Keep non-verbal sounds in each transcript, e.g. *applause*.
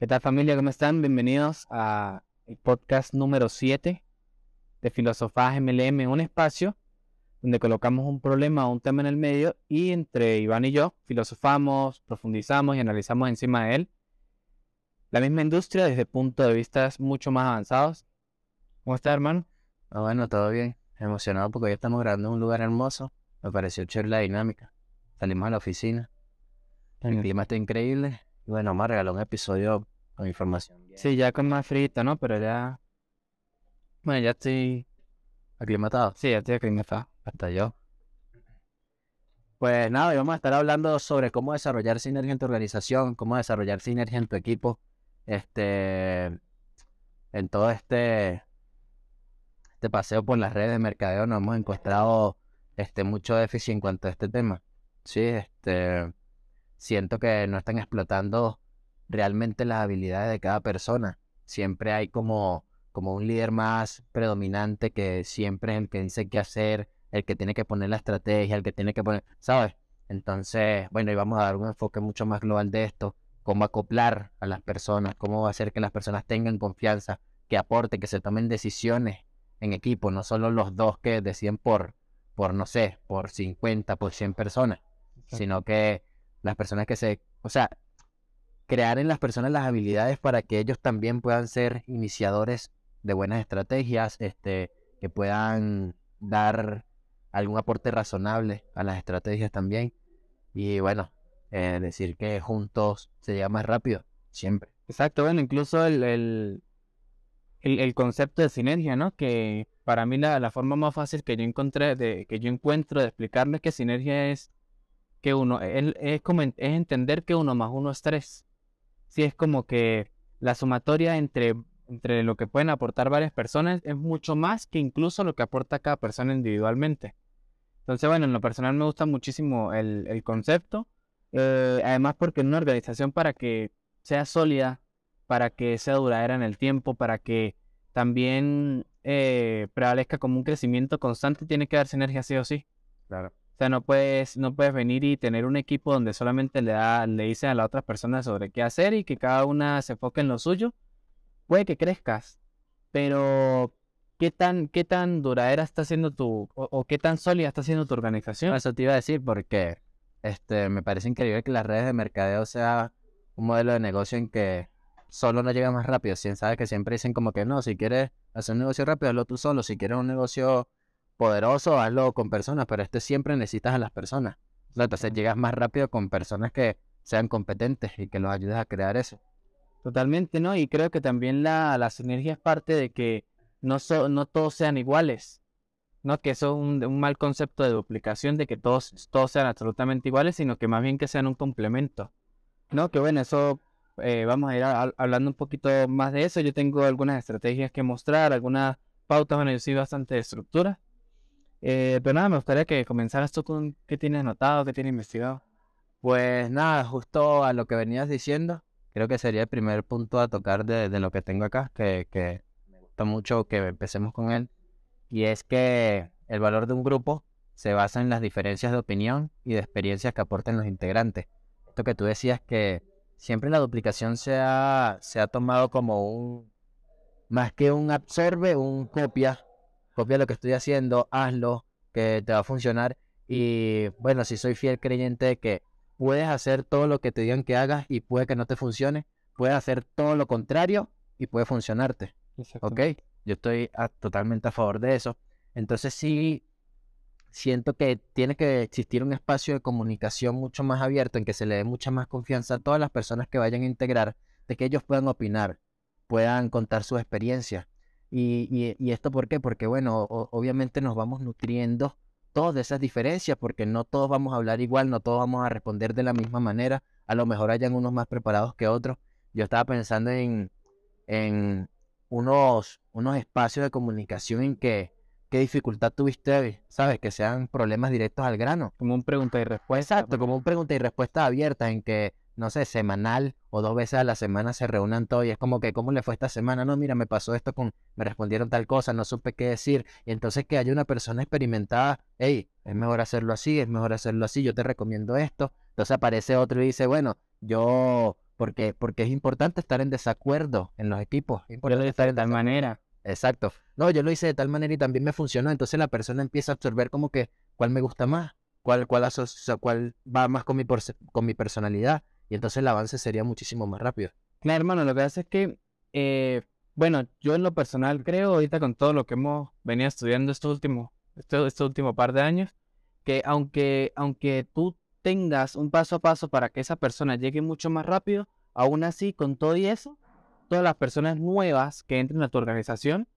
¿Qué tal familia? ¿Cómo están? Bienvenidos a el podcast número 7 de Filosofía MLM, un espacio donde colocamos un problema o un tema en el medio y entre Iván y yo filosofamos, profundizamos y analizamos encima de él la misma industria desde puntos de vista mucho más avanzados. ¿Cómo está, hermano? Ah, bueno, todo bien. Emocionado porque hoy estamos grabando en un lugar hermoso. Me pareció chévere la dinámica. Salimos a la oficina. El clima está increíble. Y bueno, me regaló un episodio con información. Sí, ya con más frita, ¿no? Pero ya. Bueno, ya estoy. ¿Aclimatado? Sí, ya estoy aclimatado. Hasta yo. Pues nada, hoy vamos a estar hablando sobre cómo desarrollar sinergia en tu organización, cómo desarrollar sinergia en tu equipo. Este. En todo este. Este paseo por las redes de mercadeo nos hemos encontrado este, mucho déficit en cuanto a este tema. Sí, este. Siento que no están explotando realmente las habilidades de cada persona. Siempre hay como, como un líder más predominante que siempre es el que dice qué hacer, el que tiene que poner la estrategia, el que tiene que poner, ¿sabes? Entonces, bueno, y vamos a dar un enfoque mucho más global de esto, cómo acoplar a las personas, cómo hacer que las personas tengan confianza, que aporten, que se tomen decisiones en equipo, no solo los dos que deciden por, por no sé, por 50, por 100 personas, sino que las personas que se, o sea, crear en las personas las habilidades para que ellos también puedan ser iniciadores de buenas estrategias, este, que puedan dar algún aporte razonable a las estrategias también. Y bueno, eh, decir que juntos se llega más rápido, siempre. Exacto, bueno, incluso el, el, el, concepto de sinergia, ¿no? Que para mí la, la, forma más fácil que yo encontré, de, que yo encuentro de explicarles que sinergia es que uno, es, es, como, es entender que uno más uno es tres. Sí, es como que la sumatoria entre, entre lo que pueden aportar varias personas es mucho más que incluso lo que aporta cada persona individualmente. Entonces, bueno, en lo personal me gusta muchísimo el, el concepto. Eh, además, porque en una organización para que sea sólida, para que sea duradera en el tiempo, para que también eh, prevalezca como un crecimiento constante, tiene que dar sinergia sí o sí. Claro. Sea, no puedes, no puedes venir y tener un equipo donde solamente le, da, le dice a la otra persona sobre qué hacer y que cada una se enfoque en lo suyo. Puede que crezcas, pero ¿qué tan, qué tan duradera está siendo tu, o, qué tan sólida está siendo tu organización? Eso te iba a decir porque este, me parece increíble que las redes de mercadeo sea un modelo de negocio en que solo no llega más rápido. Si sabes que siempre dicen como que no, si quieres hacer un negocio rápido, hazlo tú solo. Si quieres un negocio poderoso, hazlo con personas, pero este siempre necesitas a las personas. Entonces llegas más rápido con personas que sean competentes y que los ayudes a crear eso. Totalmente, ¿no? Y creo que también la, la sinergia es parte de que no, no todos sean iguales, ¿no? Que eso es un, mal concepto de duplicación, de que todos, todos sean absolutamente iguales, sino que más bien que sean un complemento, ¿no? Que bueno, eso eh, vamos a ir hablando un poquito más de eso. Yo tengo algunas estrategias que mostrar, algunas pautas, bueno, yo soy bastante de estructura. Eh, pero nada, me gustaría que comenzaras tú con qué tienes anotado, qué tienes investigado. Pues nada, justo a lo que venías diciendo, creo que sería el primer punto a tocar de, lo que tengo acá, que, que, me gusta mucho que empecemos con él, y es que el valor de un grupo se basa en las diferencias de opinión y de experiencias que aportan los integrantes. Esto que tú decías que siempre la duplicación se ha, se ha tomado como un, más que un absorbe, un copia copia lo que estoy haciendo, hazlo, que te va a funcionar. Y bueno, si soy fiel creyente de que puedes hacer todo lo que te digan que hagas y puede que no te funcione, puedes hacer todo lo contrario y puede funcionarte. ¿Ok? Yo estoy totalmente a favor de eso. Entonces sí, siento que tiene que existir un espacio de comunicación mucho más abierto en que se le dé mucha más confianza a todas las personas que vayan a integrar, de que ellos puedan opinar, puedan contar su experiencia. Y, y, esto por qué? Porque bueno, obviamente nos vamos nutriendo todas esas diferencias, porque no todos vamos a hablar igual, no todos vamos a responder de la misma manera, a lo mejor hayan unos más preparados que otros. Yo estaba pensando en, en unos, unos espacios de comunicación en que, ¿qué dificultad tuviste, sabes? Que sean problemas directos al grano. Como un pregunta y respuesta. Exacto, como un pregunta y respuesta abierta en que no sé, semanal o dos veces a la semana se reúnan todos y es como que, ¿cómo le fue esta semana? No, mira, me pasó esto con, me respondieron tal cosa, no supe qué decir. Y entonces que haya una persona experimentada, hey, es mejor hacerlo así, es mejor hacerlo así, yo te recomiendo esto. Entonces aparece otro y dice, bueno, yo Porque, porque es importante estar en desacuerdo en los equipos. Es importante estar de en tal manera. Exacto. No, yo lo hice de tal manera y también me funcionó. Entonces la persona empieza a absorber como que cuál me gusta más, cuál, cuál, cuál va más con mi, con mi personalidad. Y entonces el avance sería muchísimo más rápido. Claro, hermano, lo que pasa es que, eh, bueno, yo en lo personal creo, ahorita con todo lo que hemos venido estudiando estos últimos, este, este último par de años, que aunque, aunque tú tengas un paso a paso para que esa persona llegue mucho más rápido, aún así, con todo y eso, todas las personas nuevas que entren a tu organización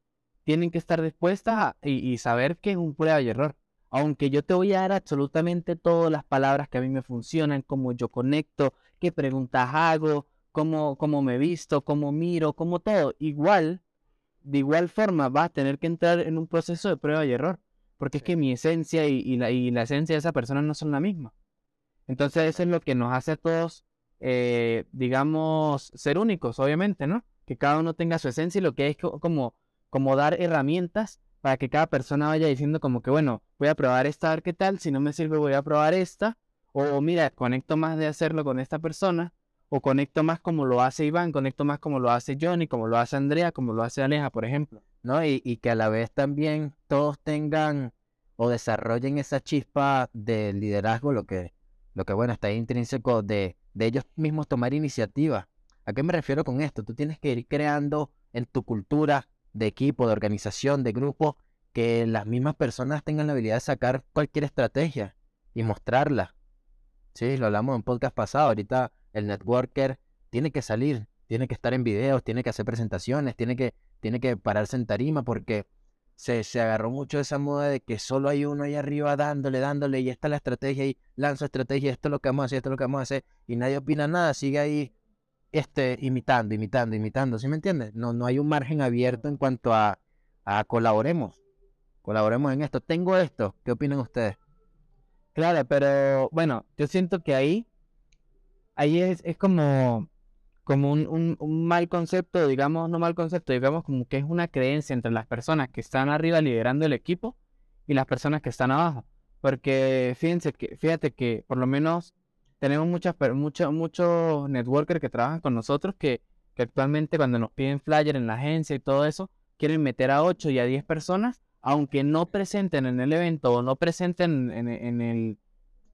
tienen que estar dispuestas y saber que es un prueba y error. Aunque yo te voy a dar absolutamente todas las palabras que a mí me funcionan, cómo yo conecto, qué preguntas hago, cómo, cómo me visto, cómo miro, cómo todo. Igual, de igual forma, vas a tener que entrar en un proceso de prueba y error. Porque es que mi esencia y, y la, y la esencia de esa persona no son la misma. Entonces eso es lo que nos hace a todos, eh, digamos, ser únicos, obviamente, ¿no? Que cada uno tenga su esencia y lo que es co- como, como dar herramientas para que cada persona vaya diciendo como que, bueno, voy a probar esta, a ver qué tal, si no me sirve voy a probar esta, o mira, conecto más de hacerlo con esta persona, o conecto más como lo hace Iván, conecto más como lo hace Johnny, como lo hace Andrea, como lo hace Aleja, por ejemplo. ¿no? Y, y que a la vez también todos tengan o desarrollen esa chispa de liderazgo, lo que, lo que bueno, está intrínseco de, de ellos mismos tomar iniciativa. ¿A qué me refiero con esto? Tú tienes que ir creando en tu cultura de equipo, de organización, de grupo, que las mismas personas tengan la habilidad de sacar cualquier estrategia y mostrarla. Sí, lo hablamos en podcast pasado. Ahorita el networker tiene que salir, tiene que estar en videos, tiene que hacer presentaciones, tiene que, tiene que pararse en tarima porque se, se agarró mucho esa moda de que solo hay uno ahí arriba dándole, dándole, y esta es la estrategia, y lanzo estrategia, esto es lo que vamos a hacer, esto es lo que vamos a hacer, y nadie opina nada, sigue ahí este, imitando, imitando, imitando, ¿sí me entiendes? No, no hay un margen abierto en cuanto a, a colaboremos, colaboremos en esto. Tengo esto, ¿qué opinan ustedes? Claro, pero bueno, yo siento que ahí, ahí es, es como, como un, un- mal concepto, digamos, no mal concepto, digamos como que es una creencia entre las personas que están arriba liderando el equipo y las personas que están abajo. Porque fíjense que, fíjate que por lo menos tenemos muchas, per- mucho- muchos networkers que trabajan con nosotros que, que actualmente cuando nos piden flyer en la agencia y todo eso, quieren meter a 8 y a 10 personas, aunque no presenten en el evento o no presenten en, en el,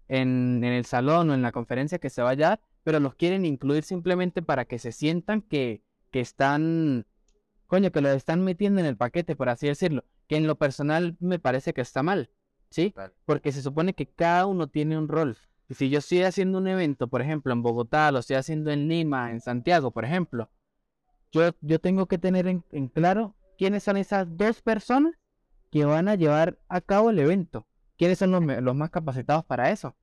en, en el salón o en la conferencia que se vaya a dar, pero los quieren incluir simplemente para que se sientan que, que están, coño, que lo están metiendo en el paquete, por así decirlo, que en lo personal me parece que está mal, ¿sí? Porque se supone que cada uno tiene un rol. Y si yo estoy haciendo un evento, por ejemplo, en Bogotá, lo estoy haciendo en Lima, en Santiago, por ejemplo, yo, yo tengo que tener en, en claro quiénes son esas dos personas que van a llevar a cabo el evento. ¿Quiénes son los, más capacitados para eso?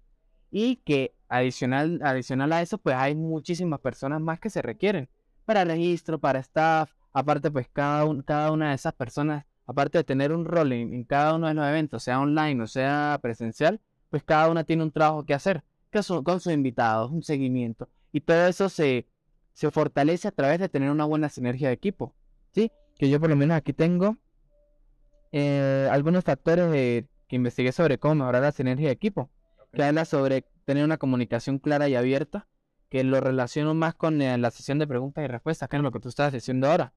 Y que adicional, adicional a eso, pues hay muchísimas personas más que se requieren para registro, para staff. Aparte, pues cada, un- cada una de esas personas, aparte de tener un rol en, en cada uno de los eventos, sea online o sea presencial, pues cada una tiene un trabajo que hacer que con sus invitados, un seguimiento. Y todo eso se, se fortalece a través de tener una buena sinergia de equipo. ¿Sí? Que yo por lo menos aquí tengo eh, algunos factores de- que investigué sobre cómo mejorar la sinergia de equipo. Que habla sobre tener una comunicación clara y abierta, que lo relaciono más con eh, la sesión de preguntas y respuestas, que es lo que tú estás diciendo ahora.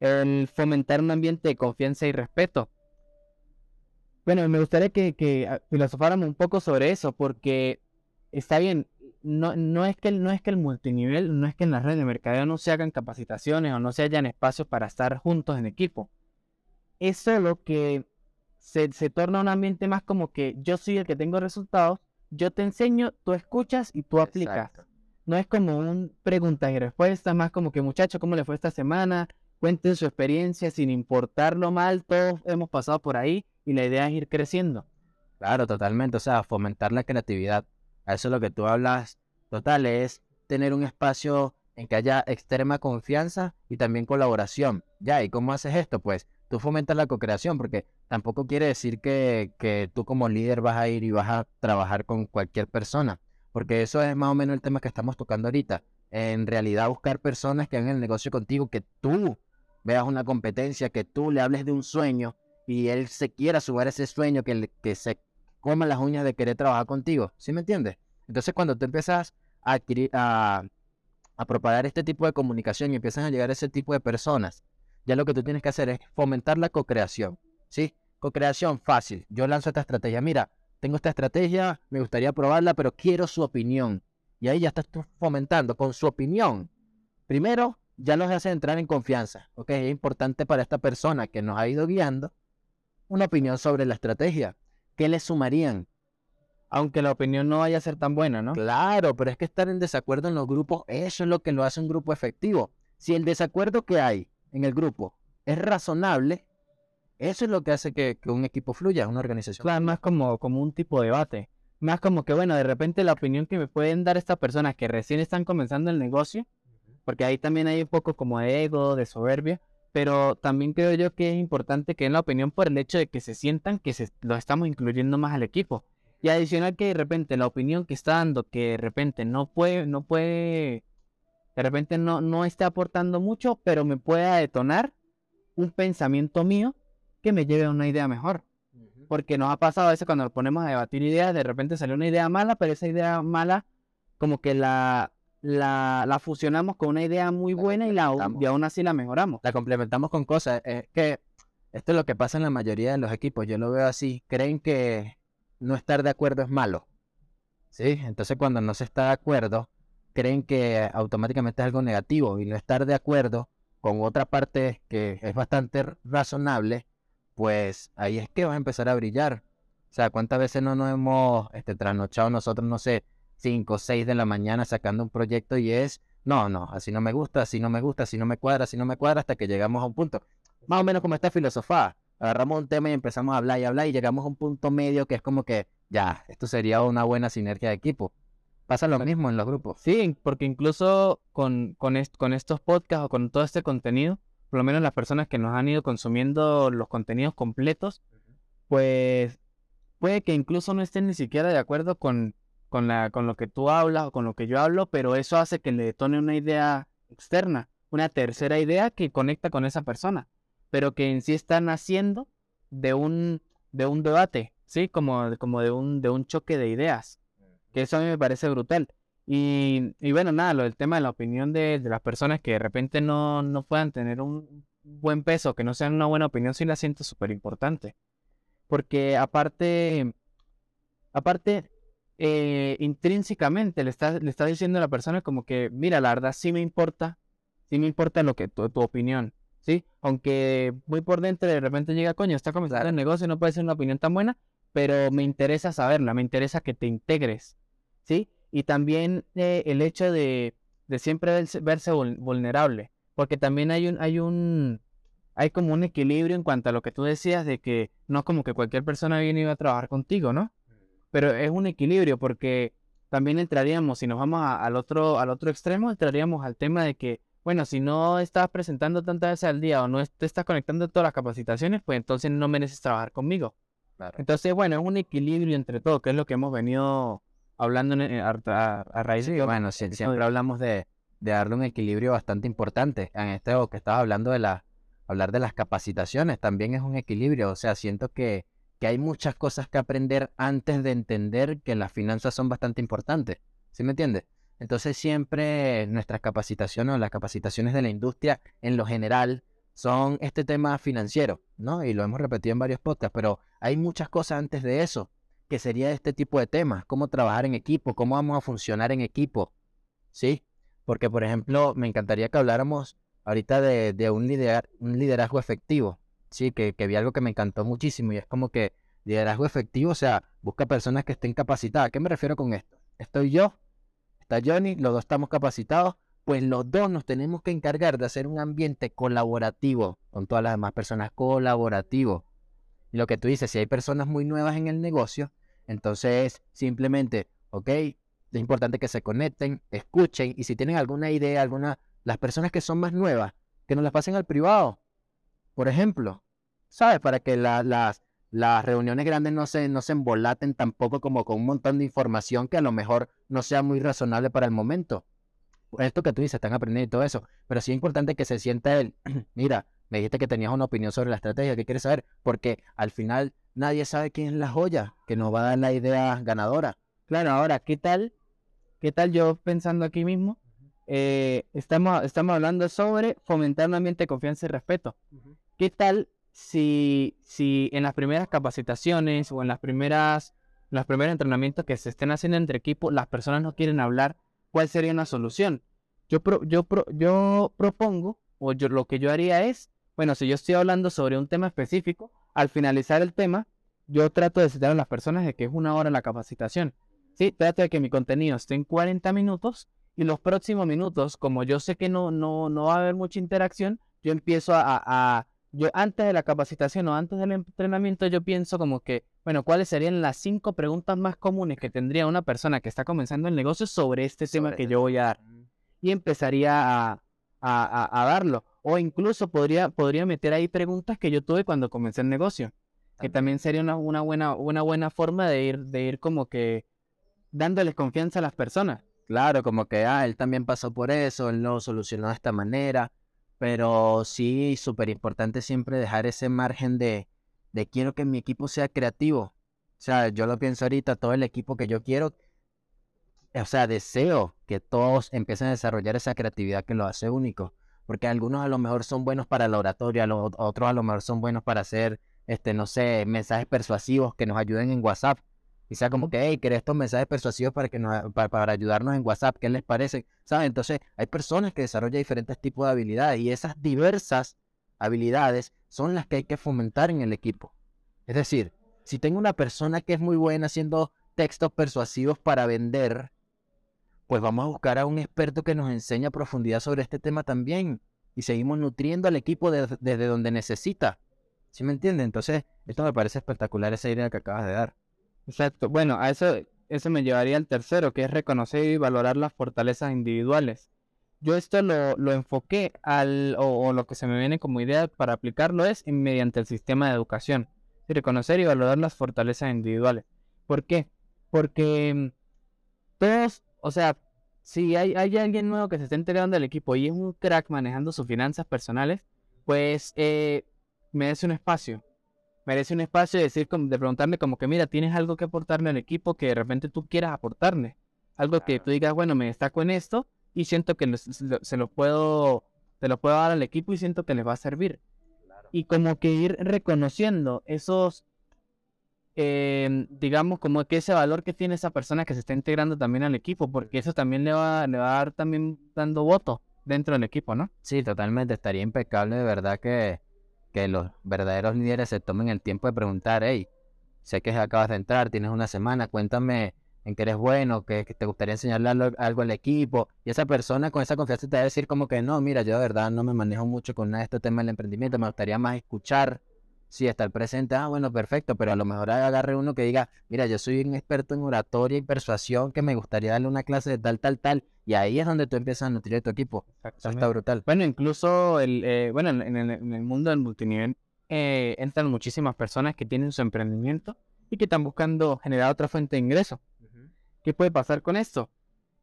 El fomentar un ambiente de confianza y respeto. Bueno, me gustaría que, que ah, filosofáramos un poco sobre eso, porque está bien, no, no es que el, no es que el multinivel, no es que en las redes de mercadeo no se hagan capacitaciones o no se hayan espacios para estar juntos en equipo. Es solo que se, se torna un ambiente más como que yo soy el que tengo resultados, yo te enseño, tú escuchas y tú aplicas. Exacto. No es como un preguntas y respuestas, más como que muchacho, ¿cómo le fue esta semana? Cuenten su experiencia sin importar lo mal, todos hemos pasado por ahí y la idea es ir creciendo. Claro, totalmente. O sea, fomentar la creatividad. A eso es lo que tú hablas. Total, es tener un espacio en que haya extrema confianza y también colaboración. Ya, ¿y cómo haces esto? Pues tú fomentas la co-creación, porque tampoco quiere decir que, que tú como líder vas a ir y vas a trabajar con cualquier persona. Porque eso es más o menos el tema que estamos tocando ahorita. En realidad, buscar personas que hagan el negocio contigo, que tú veas una competencia, que tú le hables de un sueño y él se quiera sumar a ese sueño, que, que se coma las uñas de querer trabajar contigo. ¿Sí me entiendes? Entonces, cuando tú empiezas a adquirir, a, a propagar este tipo de comunicación y empiezan a llegar a ese tipo de personas, ya lo que tú tienes que hacer es fomentar la co-creación, ¿sí? Co-creación fácil. Yo lanzo esta estrategia. Mira, tengo esta estrategia, me gustaría probarla, pero quiero su opinión. Y ahí ya estás tú fomentando con su opinión. Primero, ya los hace entrar en confianza. ¿ok? Es importante para esta persona que nos ha ido guiando una opinión sobre la estrategia. ¿Qué le sumarían? Aunque la opinión no vaya a ser tan buena, ¿no? Claro, pero es que estar en desacuerdo en los grupos, eso es lo que lo hace un grupo efectivo. Si el desacuerdo que hay en el grupo es razonable, eso es lo que hace que, un equipo fluya, una organización. Claro, más como, como un tipo de debate. Más como que, bueno, de repente la opinión que me pueden dar estas personas que recién están comenzando el negocio, porque ahí también hay un poco como de ego, de soberbia, pero también creo yo que es importante que den la opinión por el hecho de que se sientan que se, lo estamos incluyendo más al equipo. Y adicional que de repente la opinión que está dando, que de repente no puede, no puede, de repente no, no esté aportando mucho, pero me pueda detonar un pensamiento mío que me lleve a una idea mejor. Porque nos ha pasado a veces cuando nos ponemos a debatir ideas, de repente sale una idea mala, pero esa idea mala como que la, la, la fusionamos con una idea muy buena y, la, y aún así la mejoramos. La complementamos con cosas. Es que esto es lo que pasa en la mayoría de los equipos. Yo lo veo así. Creen que no estar de acuerdo es malo. ¿Sí? Entonces cuando no se está de acuerdo, creen que automáticamente es algo negativo y no estar de acuerdo con otra parte que es bastante razonable, pues ahí es que va a empezar a brillar. O sea, ¿cuántas veces no nos hemos este, trasnochado nosotros, no sé, 5 o 6 de la mañana sacando un proyecto y es, no, no, así no me gusta, así no me gusta, así no me cuadra, así no me cuadra, hasta que llegamos a un punto. Más o menos como esta filosofía agarramos un tema y empezamos a hablar y hablar y llegamos a un punto medio que es como que, ya, esto sería una buena sinergia de equipo. Pasa lo mismo en los grupos. Sí, porque incluso con, con, con estos podcasts o con todo este contenido, por lo menos las personas que nos han ido consumiendo los contenidos completos, pues puede que incluso no estén ni siquiera de acuerdo con, con, la, con lo que tú hablas o con lo que yo hablo, pero eso hace que le detone una idea externa, una tercera idea que conecta con esa persona pero que en sí están haciendo de un, de un debate, ¿sí? Como, como de, un, de un choque de ideas, que eso a mí me parece brutal. Y, y bueno, nada, lo del tema de la opinión de, de las personas que de repente no, no, puedan tener un buen peso, que no sean una buena opinión, sí la siento súper importante. Porque aparte, aparte, eh, intrínsecamente le está, le diciendo a la persona como que, mira, la verdad sí me importa, sí me importa lo que tu, tu opinión, ¿sí? Aunque muy por dentro de repente llega, coño, está comenzando el negocio, no puede ser una opinión tan buena, pero me interesa saberla, me interesa que te integres, ¿sí? Y también eh, el hecho de, de siempre verse, vulnerable, porque también hay un, hay un, hay como un equilibrio en cuanto a lo que tú decías de que no como que cualquier persona viene y va a trabajar contigo, ¿no? Pero es un equilibrio porque también entraríamos, si nos vamos al, otro, al otro extremo, entraríamos al tema de que bueno, si no estás presentando tantas veces al día o no te estás conectando a todas las capacitaciones, pues entonces no mereces trabajar conmigo. Entonces, bueno, es un equilibrio entre todo, que es lo que hemos venido hablando a, raíz de... Bueno, siempre hablamos de, darle un equilibrio bastante importante. En este que estaba hablando de la, hablar de las capacitaciones, también es un equilibrio. O sea, siento que, que hay muchas cosas que aprender antes de entender que las finanzas son bastante importantes. ¿Sí me entiendes? Entonces siempre nuestras capacitaciones o las capacitaciones de la industria en lo general son este tema financiero, ¿no? Y lo hemos repetido en varios podcasts, pero hay muchas cosas antes de eso, que sería este tipo de temas, cómo trabajar en equipo, cómo vamos a funcionar en equipo, ¿sí? Porque, por ejemplo, me encantaría que habláramos ahorita de, un, un liderazgo efectivo, ¿sí? Que, que vi algo que me encantó muchísimo y es como que liderazgo efectivo, o sea, busca personas que estén capacitadas. ¿A qué me refiero con esto? Estoy yo está Johnny, los dos estamos capacitados, pues los dos nos tenemos que encargar de hacer un ambiente colaborativo con todas las demás personas, colaborativo. Y lo que tú dices, si hay personas muy nuevas en el negocio, entonces simplemente, ok, es importante que se conecten, escuchen y si tienen alguna idea, alguna, las personas que son más nuevas, que nos las pasen al privado, por ejemplo, ¿sabes? Para que las, las reuniones grandes no se, no se embolaten tampoco como con un montón de información que a lo mejor no sea muy razonable para el momento. Esto que tú dices, están aprendiendo y todo eso, pero sí es importante que se sienta él, *clears throat* mira, me dijiste que tenías una opinión sobre la estrategia, ¿qué quieres saber? Porque al final nadie sabe quién es la joya que nos va a dar la idea ganadora. Claro, ahora, ¿qué tal? ¿Qué tal yo pensando aquí mismo? eh, estamos, estamos hablando sobre fomentar un ambiente de confianza y respeto. ¿Qué tal si, si en las primeras capacitaciones o en las primeras, los primeros entrenamientos que se estén haciendo entre equipos, las personas no quieren hablar? ¿Cuál sería una solución? Yo, yo, yo propongo, o yo, lo que yo haría es, bueno, si yo estoy hablando sobre un tema específico, al finalizar el tema, yo trato de citar a las personas de que es una hora la capacitación. Sí, trato de que mi contenido esté en 40 minutos y los próximos minutos, como yo sé que no, no, no va a haber mucha interacción, yo empiezo a, yo antes de la capacitación o antes del entrenamiento, yo pienso como que, bueno, ¿cuáles serían las cinco preguntas más comunes que tendría una persona que está comenzando el negocio sobre este tema que yo voy a dar? Y empezaría a, a, darlo. O incluso podría, podría meter ahí preguntas que yo tuve cuando comencé el negocio. Que también sería una, una, buena, una buena forma de ir, de ir como que dándoles confianza a las personas. Claro, como que, ah, él también pasó por eso, él lo solucionó de esta manera. Pero sí, súper importante siempre dejar ese margen de, de quiero que mi equipo sea creativo. O sea, yo lo pienso ahorita, todo el equipo que yo quiero, o sea, deseo que todos empiecen a desarrollar esa creatividad que lo hace único. Porque algunos a lo mejor son buenos para la oratoria, los otros a lo mejor son buenos para hacer, este, no sé, mensajes persuasivos que nos ayuden en WhatsApp. Y sea como que, hey, ¿querés estos mensajes persuasivos para, que nos, para, ayudarnos en WhatsApp? ¿Qué les parece? ¿Saben? Entonces, hay personas que desarrollan diferentes tipos de habilidades y esas diversas habilidades son las que hay que fomentar en el equipo. Es decir, si tengo una persona que es muy buena haciendo textos persuasivos para vender, pues vamos a buscar a un experto que nos enseñe profundidad sobre este tema también. Y seguimos nutriendo al equipo desde donde necesita. ¿Sí me entiende? Entonces, esto me parece espectacular esa idea que acabas de dar. Exacto. Bueno, a eso, eso me llevaría al tercero, que es reconocer y valorar las fortalezas individuales. Yo esto lo, lo enfoqué al, o, lo que se me viene como idea para aplicarlo es mediante el sistema de educación. reconocer y valorar las fortalezas individuales. ¿Por qué? Porque mm, todos, o sea, si hay, hay alguien nuevo que se está enterando del equipo y es un crack manejando sus finanzas personales, pues eh, merece un espacio merece un espacio de decir, de preguntarle como que, mira, tienes algo que aportarle al equipo que de repente tú quieras aportarle. Algo que tú digas, bueno, me destaco en esto y siento que se lo puedo, te lo puedo dar al equipo y siento que les va a servir. Y como que ir reconociendo esos, em, digamos, como que ese valor que tiene esa persona que se está integrando también al equipo, porque eso también le va, le va a dar también dando voto dentro del equipo, ¿no? Sí, totalmente, estaría impecable de verdad que que los verdaderos líderes se tomen el tiempo de preguntar, hey, sé que acabas de entrar, tienes una semana, cuéntame en qué eres bueno, que, te gustaría enseñarle algo, al equipo. Y esa persona con esa confianza te va a decir como que no, mira, yo de verdad no me manejo mucho con nada de este tema del emprendimiento, me gustaría más escuchar sí, estar presente, ah, bueno, perfecto, pero a lo mejor agarre uno que diga, mira, yo soy un experto en oratoria y persuasión que me gustaría darle una clase de tal, tal, tal, y ahí es donde tú empiezas a nutrir a tu equipo. Eso está brutal. Bueno, incluso, el, eh, bueno, en el, mundo del multinivel eh, entran muchísimas personas que tienen su emprendimiento y que están buscando generar otra fuente de ingreso. ¿Qué puede pasar con esto?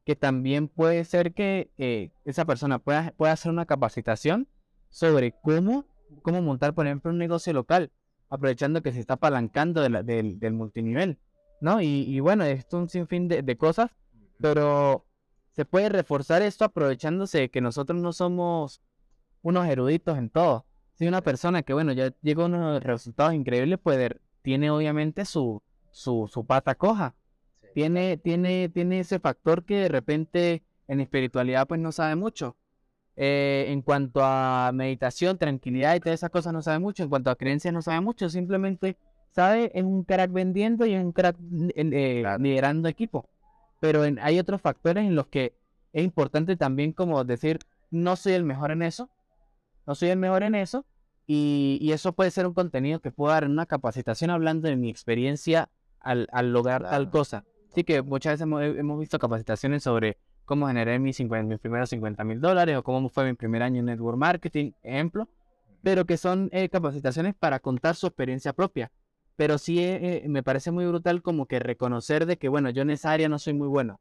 Que también puede ser que eh, esa persona pueda, pueda hacer una capacitación sobre cómo cómo montar, por ejemplo, un negocio local, aprovechando que se está apalancando del multinivel, ¿no? Y, bueno, esto es un sinfín de, cosas, pero se puede reforzar esto aprovechándose de que nosotros no somos unos eruditos en todo. Si una persona que, bueno, ya llegó a unos resultados increíbles, pues tiene obviamente su, su, su pata coja. Tiene, tiene, tiene ese factor que de repente en espiritualidad pues no sabe mucho. Eh, en cuanto a meditación, tranquilidad y todas esas cosas no sabe mucho. En cuanto a creencias no sabe mucho. Simplemente sabe, es un crack vendiendo y es un crack eh, liderando equipo. Pero hay otros factores en los que es importante también como decir, no soy el mejor en eso. No soy el mejor en eso. Y, eso puede ser un contenido que puedo dar en una capacitación hablando de mi experiencia al, lograr tal cosa. Así que muchas veces hemos visto capacitaciones sobre cómo generé mis, mis primeros 50 mil dólares o cómo fue mi primer año en network marketing, ejemplo, pero que son eh, capacitaciones para contar su experiencia propia. Pero sí eh, eh, me parece muy brutal como que reconocer de que, bueno, yo en esa área no soy muy bueno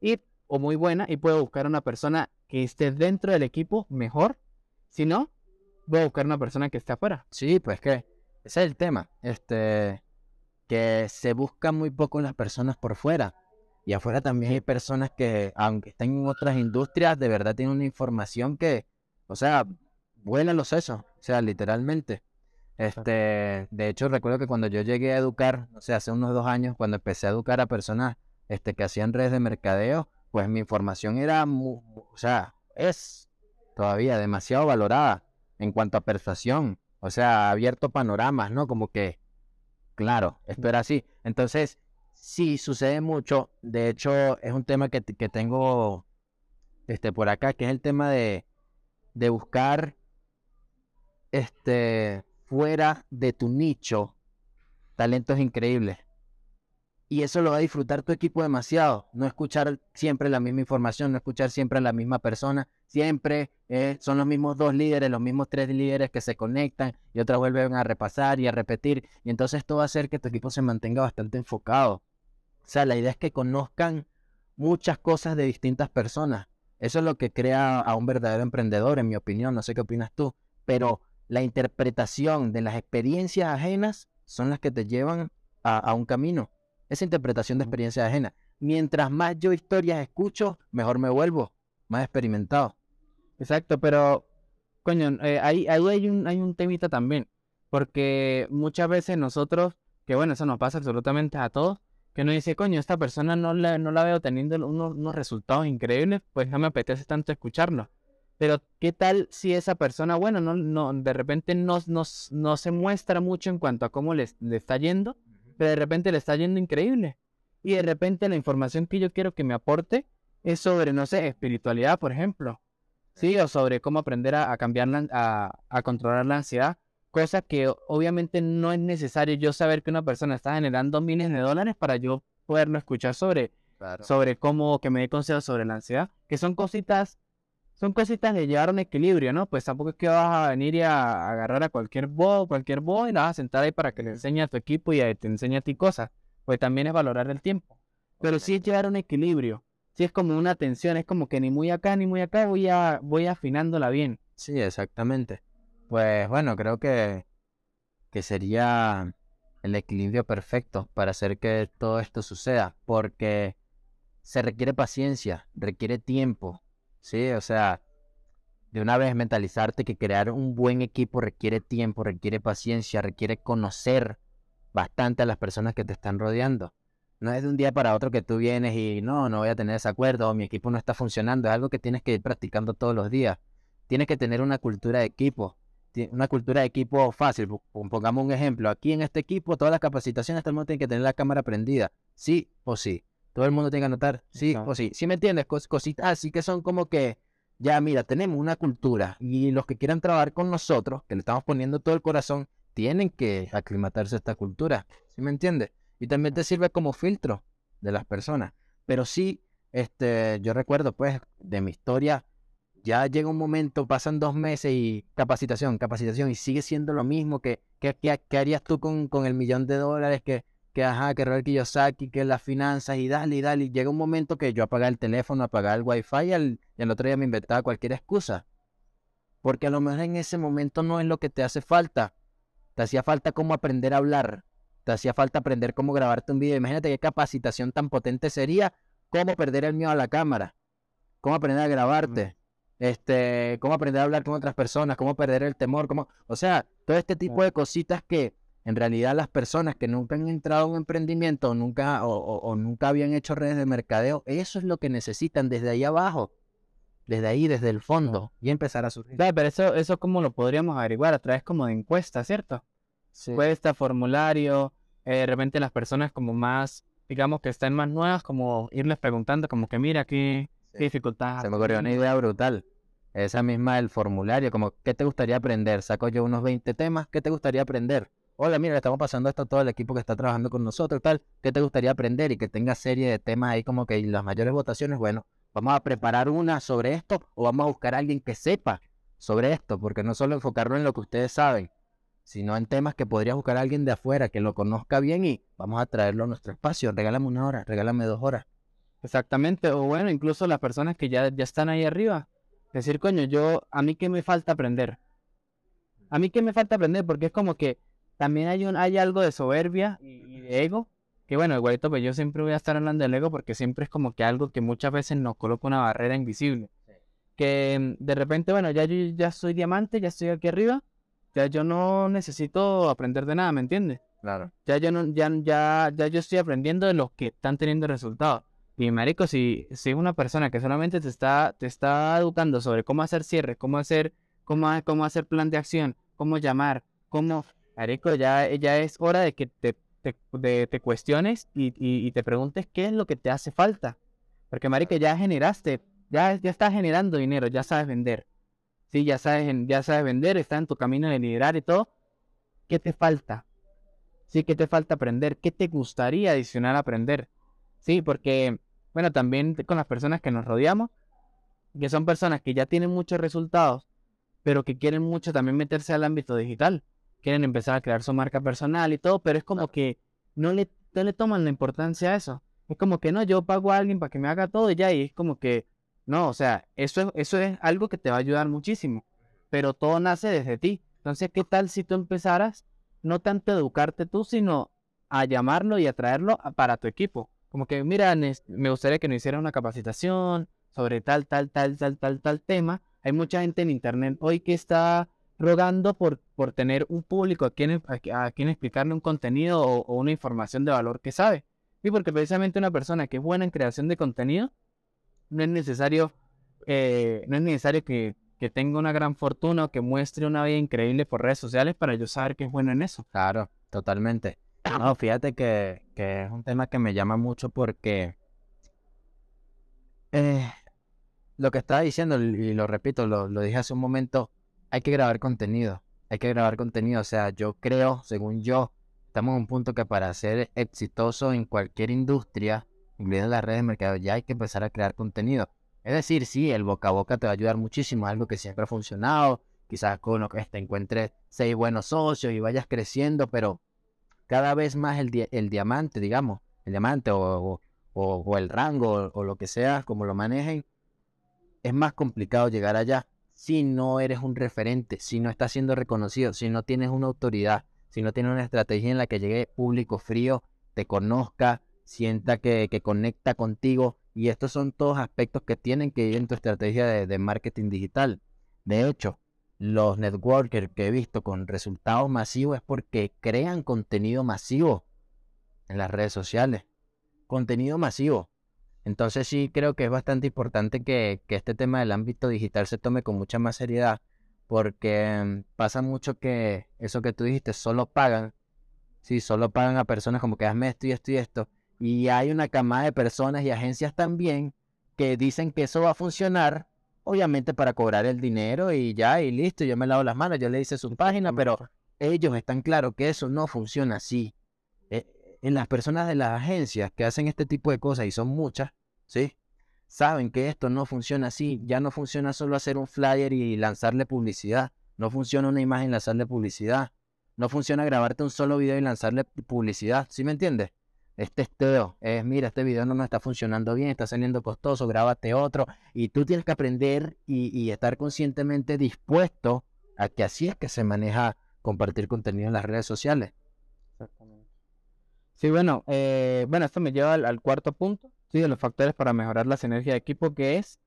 y, o muy buena y puedo buscar una persona que esté dentro del equipo mejor. Si no, voy a buscar una persona que esté afuera. Sí, pues que ese es el tema. Este, que se buscan muy poco las personas por fuera Y afuera también hay personas que, aunque estén en otras industrias, de verdad tienen una información que, o sea, vuelan los sesos, o sea, literalmente. Este, de hecho, recuerdo que cuando yo llegué a educar, o sea, hace unos dos años, cuando empecé a educar a personas este, que hacían redes de mercadeo, pues mi información era, o sea, es todavía demasiado valorada en cuanto a persuasión, o sea, abierto panoramas, ¿no? Como que, claro, esto era así. Entonces, sí, sucede mucho. De hecho, es un tema que, que tengo este, por acá, que es el tema de, de buscar este, fuera de tu nicho talentos increíbles. Y eso lo va a disfrutar tu equipo demasiado. No escuchar siempre la misma información, no escuchar siempre a la misma persona. Siempre eh, son los mismos dos líderes, los mismos tres líderes que se conectan y otras vuelven a repasar y a repetir. Y entonces esto va a hacer que tu equipo se mantenga bastante enfocado. O sea, la idea es que conozcan muchas cosas de distintas personas. Eso es lo que crea a un verdadero emprendedor, en mi opinión. No sé qué opinas tú. Pero la interpretación de las experiencias ajenas son las que te llevan a un camino esa interpretación de experiencia ajena. Mientras más yo historias escucho, mejor me vuelvo, más experimentado. Exacto, pero, coño, eh, ahí, hay, un, hay un temita también, porque muchas veces nosotros, que bueno, eso nos pasa absolutamente a todos, que nos dice, coño, esta persona no la, no la veo teniendo unos, resultados increíbles, pues no me apetece tanto escucharlo. Pero, ¿qué tal si esa persona, bueno, no, no, de repente no, no, se muestra mucho en cuanto a cómo le, le está yendo, pero de repente le está yendo increíble. Y de repente la información que yo quiero que me aporte es sobre, no sé, espiritualidad, por ejemplo. Sí, o sobre cómo aprender a, cambiar, a, a, controlar la ansiedad. Cosa que obviamente no es necesario yo saber que una persona está generando miles de dólares para yo poderlo escuchar sobre, sobre cómo, que me dé consejos sobre la ansiedad. Que son cositas son cositas de llevar un equilibrio, ¿no? Pues tampoco es que vas a venir y a, agarrar a cualquier bo, cualquier bo y la vas a sentar ahí para que le enseñe a tu equipo y te enseñe a ti cosas. Pues también es valorar el tiempo. Pero sí es llevar un equilibrio. Sí es como una tensión, es como que ni muy acá ni muy acá, voy, a, voy afinándola bien. Sí, exactamente. Pues bueno, creo que, que sería el equilibrio perfecto para hacer que todo esto suceda, porque se requiere paciencia, requiere tiempo, Sí, o sea, de una vez mentalizarte que crear un buen equipo requiere tiempo, requiere paciencia, requiere conocer bastante a las personas que te están rodeando. No es de un día para otro que tú vienes y no, no voy a tener desacuerdo, o mi equipo no está funcionando. Es algo que tienes que ir practicando todos los días. Tienes que tener una cultura de equipo, una cultura de equipo fácil. Pongamos un ejemplo. Aquí en este equipo, todas las capacitaciones, todo el mundo tiene que tener la cámara prendida. Sí o sí. Todo el mundo tiene que anotar, sí o sí. ¿Sí me entiendes? cositas así que son como que, ya mira, tenemos una cultura y los que quieran trabajar con nosotros, que le estamos poniendo todo el corazón, tienen que aclimatarse a esta cultura. ¿Sí me entiendes? Y también te sirve como filtro de las personas. Pero sí, este, yo recuerdo pues de mi historia, ya llega un momento, pasan dos meses y capacitación, capacitación, y sigue siendo lo mismo que, ¿qué harías tú con, con el millón de dólares que que ajá, que Robert Kiyosaki, que las finanzas y dale y dale. Y llega un momento que yo apagaba el teléfono, apagaba el wifi y al, y al otro día me inventaba cualquier excusa. Porque a lo mejor en ese momento no es lo que te hace falta. Te hacía falta cómo aprender a hablar. Te hacía falta aprender cómo grabarte un video. Imagínate qué capacitación tan potente sería cómo perder el miedo a la cámara. Cómo aprender a grabarte. Este, cómo aprender a hablar con otras personas, cómo perder el temor, cómo, o sea, todo este tipo de cositas que, en realidad las personas que nunca han entrado en un emprendimiento o nunca, o, nunca habían hecho redes de mercadeo, eso es lo que necesitan desde ahí abajo, desde ahí, desde el fondo, y empezar a surgir. pero eso, eso como lo podríamos averiguar a través como de encuestas, ¿cierto? Sí. Encuesta, formulario, eh, de repente las personas como más, digamos que están más nuevas, como irles preguntando como que mira qué dificultad. Se me ocurrió una idea brutal. Esa misma el formulario, como ¿qué te gustaría aprender? Saco yo unos 20 temas, ¿qué te gustaría aprender? hola, mira, le estamos pasando esto a todo el equipo que está trabajando con nosotros, tal, ¿qué te gustaría aprender? Y que tenga serie de temas ahí como que las mayores votaciones, bueno, vamos a preparar una sobre esto o vamos a buscar a alguien que sepa sobre esto, porque no solo enfocarlo en lo que ustedes saben, sino en temas que podría buscar a alguien de afuera que lo conozca bien y vamos a traerlo a nuestro espacio, regálame una hora, regálame dos horas. Exactamente, o bueno, incluso las personas que ya, ya están ahí arriba, decir, coño, yo, a mí qué me falta aprender. A mí qué me falta aprender, porque es como que también hay, un, hay algo de soberbia y, de ego que bueno, igualito, pues yo siempre voy a estar hablando del ego porque siempre es como que algo que muchas veces nos coloca una barrera invisible. Que mm, de repente, bueno, ya yo ya soy diamante, ya estoy aquí arriba, ya yo no necesito aprender de nada, ¿me entiendes? Claro. Ya yo no, ya, ya, ya yo estoy aprendiendo de los que están teniendo resultados. Y marico, si, si es una persona que solamente te está, te está educando sobre cómo hacer cierre, cómo hacer, cómo, cómo hacer plan de acción, cómo llamar, cómo, marico, ya, ya es hora de que te te, te cuestiones y, y, te preguntes qué es lo que te hace falta. Porque, marica, ya generaste, ya, ya estás generando dinero, ya sabes vender. Sí, ya sabes, ya sabes vender, estás en tu camino de liderar y todo. ¿Qué te falta? Sí, ¿qué te falta aprender? ¿Qué te gustaría adicionar a aprender? Sí, porque, bueno, también con las personas que nos rodeamos, que son personas que ya tienen muchos resultados, pero que quieren mucho también meterse al ámbito digital quieren empezar a crear su marca personal y todo, pero es como que no le, le toman la importancia a eso. Es como que no, yo pago a alguien para que me haga todo y ya, y es como que, no, o sea, eso es, eso es algo que te va a ayudar muchísimo, pero todo nace desde ti. Entonces, ¿qué tal si tú empezaras no tanto a educarte tú, sino a llamarlo y a traerlo para tu equipo? Como que, mira, me gustaría que nos hiciera una capacitación sobre tal, tal, tal, tal, tal, tal tema. Hay mucha gente en internet hoy que está rogando por, por tener un público a quien, a, quien explicarle un contenido o, una información de valor que sabe. Y porque precisamente una persona que es buena en creación de contenido, no es necesario, eh, no es necesario que, que, tenga una gran fortuna o que muestre una vida increíble por redes sociales para yo saber que es bueno en eso. Claro, totalmente. No, fíjate que, que es un tema que me llama mucho porque eh, lo que estaba diciendo, y lo repito, lo, lo dije hace un momento, hay que grabar contenido. Hay que grabar contenido. O sea, yo creo, según yo, estamos en un punto que para ser exitoso en cualquier industria, incluidas las redes de mercado, ya hay que empezar a crear contenido. Es decir, sí, el boca a boca te va a ayudar muchísimo, algo que siempre ha funcionado. Quizás con lo que te encuentres seis buenos socios y vayas creciendo, pero cada vez más el, el diamante, digamos, el diamante o, o el rango o lo que sea, como lo manejen, es más complicado llegar allá si no eres un referente, si no estás siendo reconocido, si no tienes una autoridad, si no tienes una estrategia en la que llegue público frío, te conozca, sienta que, conecta contigo. Y estos son todos aspectos que tienen que ir en tu estrategia de marketing digital. De hecho, los networkers que he visto con resultados masivos es porque crean contenido masivo en las redes sociales. Contenido masivo. Entonces sí creo que es bastante importante que, este tema del ámbito digital se tome con mucha más seriedad, porque pasa mucho que eso que tú dijiste, solo pagan, sí, solo pagan a personas como que hazme esto y esto y esto, y hay una camada de personas y agencias también que dicen que eso va a funcionar, obviamente para cobrar el dinero y ya, y listo, yo me lavo las manos, yo le hice su página, pero ellos están claros que eso no funciona así en las personas de las agencias que hacen este tipo de cosas, y son muchas, ¿sí? Saben que esto no funciona así. Ya no funciona solo hacer un flyer y lanzarle publicidad. No funciona una imagen y lanzarle publicidad. No funciona grabarte un solo video y lanzarle publicidad. ¿Sí me entiendes? Este esteo es, mira, este video no nos está funcionando bien, está saliendo costoso, grábate otro. Y tú tienes que aprender y, y estar conscientemente dispuesto a que así es que se maneja compartir contenido en las redes sociales. Exactamente. Sí, bueno, eh, bueno, esto me lleva al, cuarto punto, sí, de los factores para mejorar la sinergia de equipo, que es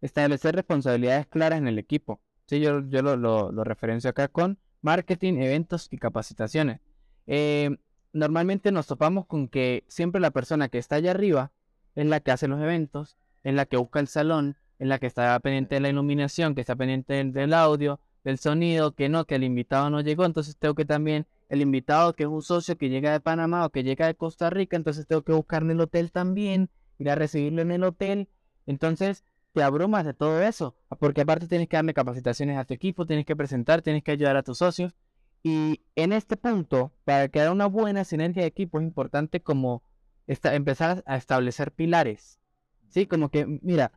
establecer responsabilidades claras en el equipo. Sí, yo, yo lo, lo, referencio acá con marketing, eventos y capacitaciones. Eh, normalmente nos topamos con que siempre la persona que está allá arriba es la que hace los eventos, es la que busca el salón, es la que está pendiente de la iluminación, que está pendiente del audio, del sonido, que no, que el invitado no llegó, entonces tengo que también el invitado que es un socio que llega de Panamá o que llega de Costa Rica, entonces tengo que buscar en el hotel también, ir a recibirlo en el hotel. Entonces te abrumas de todo eso, porque aparte tienes que darle capacitaciones a tu equipo, tienes que presentar, tienes que ayudar a tus socios. Y en este punto, para crear una buena sinergia de equipo, es importante como empezar a establecer pilares. Sí, como que, mira,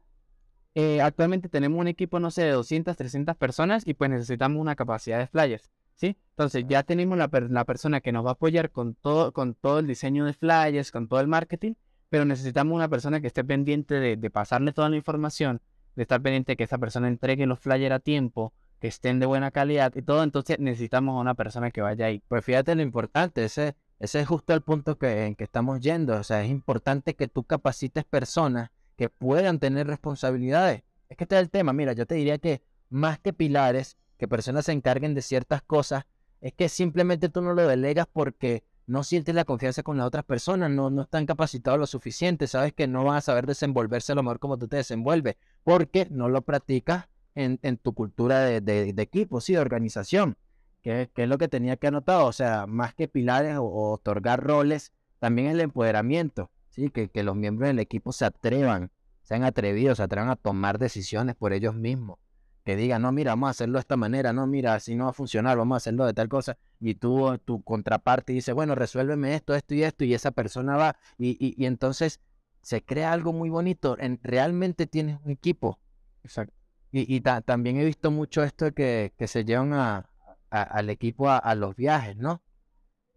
eh, actualmente tenemos un equipo, no sé, de 200, 300 personas y pues necesitamos una capacidad de flyers. ¿sí? Entonces ya tenemos la, persona que nos va a apoyar con todo, con todo el diseño de flyers, con todo el marketing, pero necesitamos una persona que esté pendiente de, pasarle toda la información, de estar pendiente de que esa persona entregue los flyers a tiempo, estén de buena calidad y todo, entonces necesitamos a una persona que vaya ahí. Pues fíjate lo importante, ese, ese es justo el punto que, en que estamos yendo. O sea, es importante que tú capacites personas que puedan tener responsabilidades. Es que este es el tema. Mira, yo te diría que más que pilares, que personas se encarguen de ciertas cosas, es que simplemente tú no lo delegas porque no sientes la confianza con las otras personas, no, no están capacitados lo suficiente, sabes que no van a saber desenvolverse a lo mejor como tú te desenvuelves, porque no lo practicas en, tu cultura de, equipo, sí, de organización, que, es lo que tenía que anotar, o sea, más que pilares o, otorgar roles, también el empoderamiento, sí, que, que los miembros del equipo se atrevan, sean atrevidos, se atrevan a tomar decisiones por ellos mismos que diga, no, mira, vamos a hacerlo de esta manera, no, mira, así no va a funcionar, vamos a hacerlo de tal cosa, y tú, tu contraparte dice, bueno, resuélveme esto, esto y esto, y esa persona va, y, y, entonces se crea algo muy bonito, en, realmente tienes un equipo. Exacto. Y, y también he visto mucho esto de que, que se llevan a, al equipo a, los viajes, ¿no?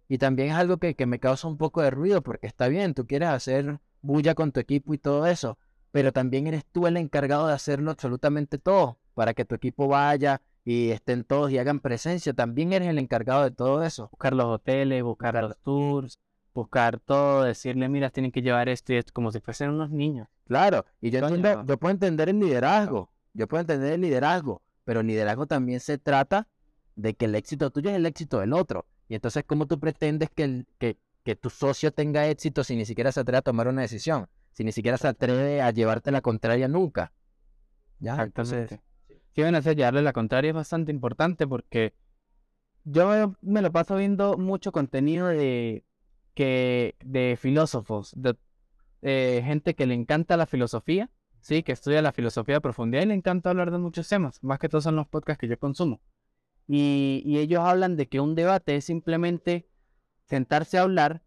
Y también es algo que, que me causa un poco de ruido, porque está bien, tú quieres hacer bulla con tu equipo y todo eso, pero también eres tú el encargado de hacerlo absolutamente todo para que tu equipo vaya y estén todos y hagan presencia. También eres el encargado de todo eso. Buscar los hoteles, buscar los tours, buscar todo, decirle, mira, tienen que llevar esto y esto, como si fuesen unos niños. Claro, y yo, yo puedo entender el liderazgo, yo puedo entender el liderazgo, pero el liderazgo también se trata de que el éxito tuyo es el éxito del otro. Y entonces, ¿cómo tú pretendes que, que, que tu socio tenga éxito si ni siquiera se atreve a tomar una decisión? Si ni siquiera se atreve a llevarte la contraria nunca. ¿Ya? Entonces, que van a hacer llevarle la contraria es bastante importante porque yo me lo paso viendo mucho contenido de que de filósofos, de eh, gente que le encanta la filosofía, sí, que estudia la filosofía a profundidad y le encanta hablar de muchos temas, más que todos son los podcasts que yo consumo. Y, y ellos hablan de que un debate es simplemente sentarse a hablar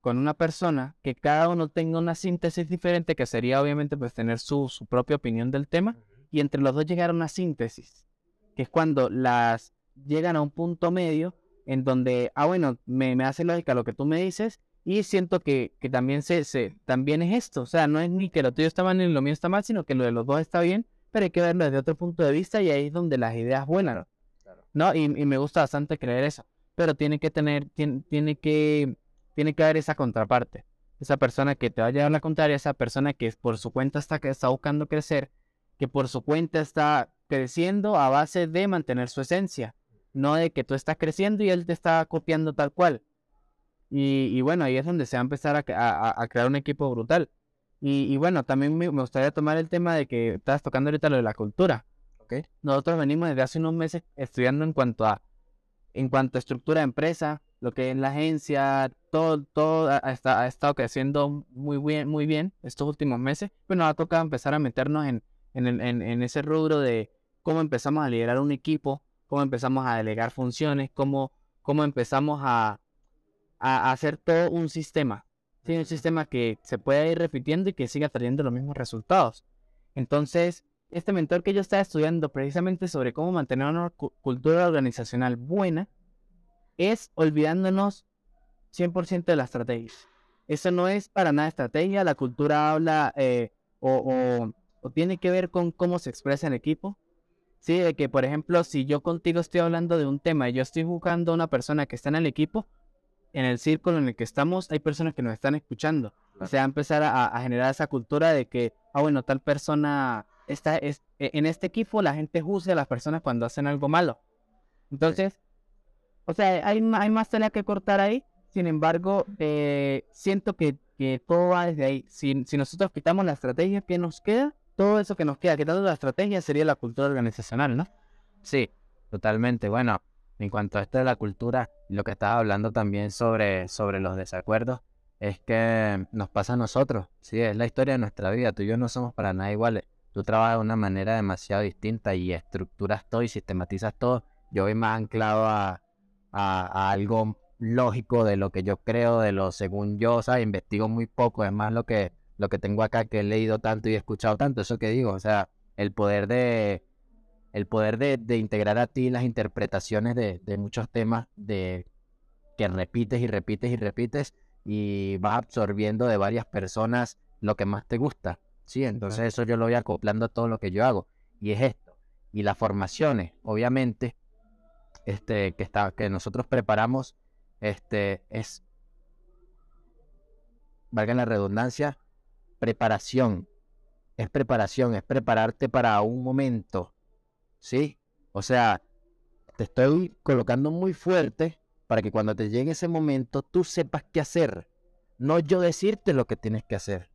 con una persona, que cada uno tenga una síntesis diferente, que sería obviamente pues tener su, su propia opinión del tema, y entre los dos llegar a una síntesis, que es cuando las llegan a un punto medio en donde, ah, bueno, me, me hace lógica lo que tú me dices y siento que, que también, se, se, también es esto, o sea, no es ni que lo tuyo está mal ni lo mío está mal, sino que lo de los dos está bien, pero hay que verlo desde otro punto de vista y ahí es donde las ideas vuelan, ¿no? Y, y me gusta bastante creer eso, pero tiene que tener, tiene, tiene que, tiene que haber esa contraparte, esa persona que te va a llevar la contraria, esa persona que por su cuenta está, que está buscando crecer, que por su cuenta está creciendo a base de mantener su esencia, no de que tú estás creciendo y él te está copiando tal cual. Y, bueno, ahí es donde se va a empezar a, crear un equipo brutal. Y, bueno, también me, gustaría tomar el tema de que estás tocando ahorita lo de la cultura. ¿okay? Nosotros venimos desde hace unos meses estudiando en cuanto a en cuanto a estructura de empresa, lo que es la agencia, todo, todo ha, ha estado creciendo muy bien, muy bien estos últimos meses. Pero nos ha tocado empezar a meternos en, en, ese rubro de cómo empezamos a liderar un equipo, cómo empezamos a delegar funciones, cómo, cómo empezamos a, hacer todo un sistema. un sistema que se pueda ir repitiendo y que siga trayendo los mismos resultados. Entonces, este mentor que yo estaba estudiando precisamente sobre cómo mantener una cultura organizacional buena, es olvidándonos 100% de la estrategia. Eso no es para nada estrategia, la cultura habla eh, o tiene que ver con cómo se expresa en equipo. Sí, de que por ejemplo, si yo contigo estoy hablando de un tema y yo estoy buscando a una persona que está en el equipo, en el círculo en el que estamos, hay personas que nos están escuchando. O sea, empezar a, generar esa cultura de que, ah, bueno, tal persona está es, e, en este equipo, la gente juzga a las personas cuando hacen algo malo. Entonces, o sea, hay, hay más tela que cortar ahí. Sin embargo, eh, siento que, que, todo va desde ahí. Si, si nosotros quitamos la estrategia, ¿qué nos queda? todo eso que nos queda, quitando la estrategia, sería la cultura organizacional, ¿no? Sí, totalmente. Bueno, en cuanto a esto de la cultura, lo que estaba hablando también sobre, sobre los desacuerdos, es que nos pasa a nosotros, sí, es la historia de nuestra vida, tú y yo no somos para nada iguales. Tú trabajas de una manera demasiado distinta y estructuras todo y sistematizas todo. Yo voy más anclado a, a, algo lógico de lo que yo creo, de lo según yo, o sea, investigo muy poco, es más lo que lo que tengo acá que he leído tanto y escuchado tanto, eso que digo, o sea, el poder de el poder de, integrar a ti las interpretaciones de, muchos temas de que repites y repites y repites y vas absorbiendo de varias personas lo que más te gusta. Sí, entonces eso yo lo voy acoplando a todo lo que yo hago. Y es esto. Y las formaciones, obviamente, este, que, está, que nosotros preparamos, este, es valga la redundancia, preparación. Es preparación, es prepararte para un momento. ¿Sí? O sea, te estoy colocando muy fuerte para que cuando te llegue ese momento tú sepas qué hacer. No yo decirte lo que tienes que hacer.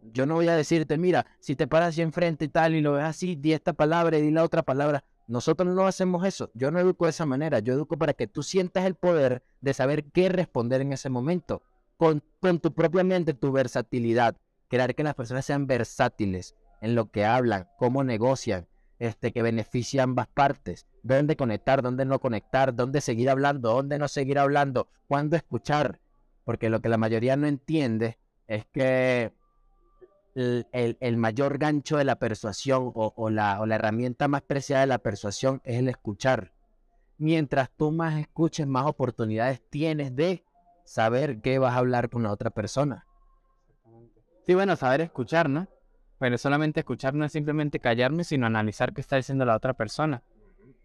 Yo no voy a decirte, mira, si te paras así enfrente y tal y lo ves así, di esta palabra y di la otra palabra. Nosotros no hacemos eso. Yo no educo de esa manera. Yo educo para que tú sientas el poder de saber qué responder en ese momento. Con, con tu propia mente, tu versatilidad. Crear que las personas sean versátiles en lo que hablan, cómo negocian, este, que beneficia a ambas partes. Dónde conectar, dónde no conectar, dónde seguir hablando, dónde no seguir hablando, cuándo escuchar. Porque lo que la mayoría no entiende es que el, mayor gancho de la persuasión o, la, o la herramienta más preciada de la persuasión es el escuchar. Mientras tú más escuches, más oportunidades tienes de saber qué vas a hablar con la otra persona. Sí, bueno, saber escuchar, ¿no? Pero solamente escuchar no es simplemente callarme, sino analizar qué está diciendo la otra persona.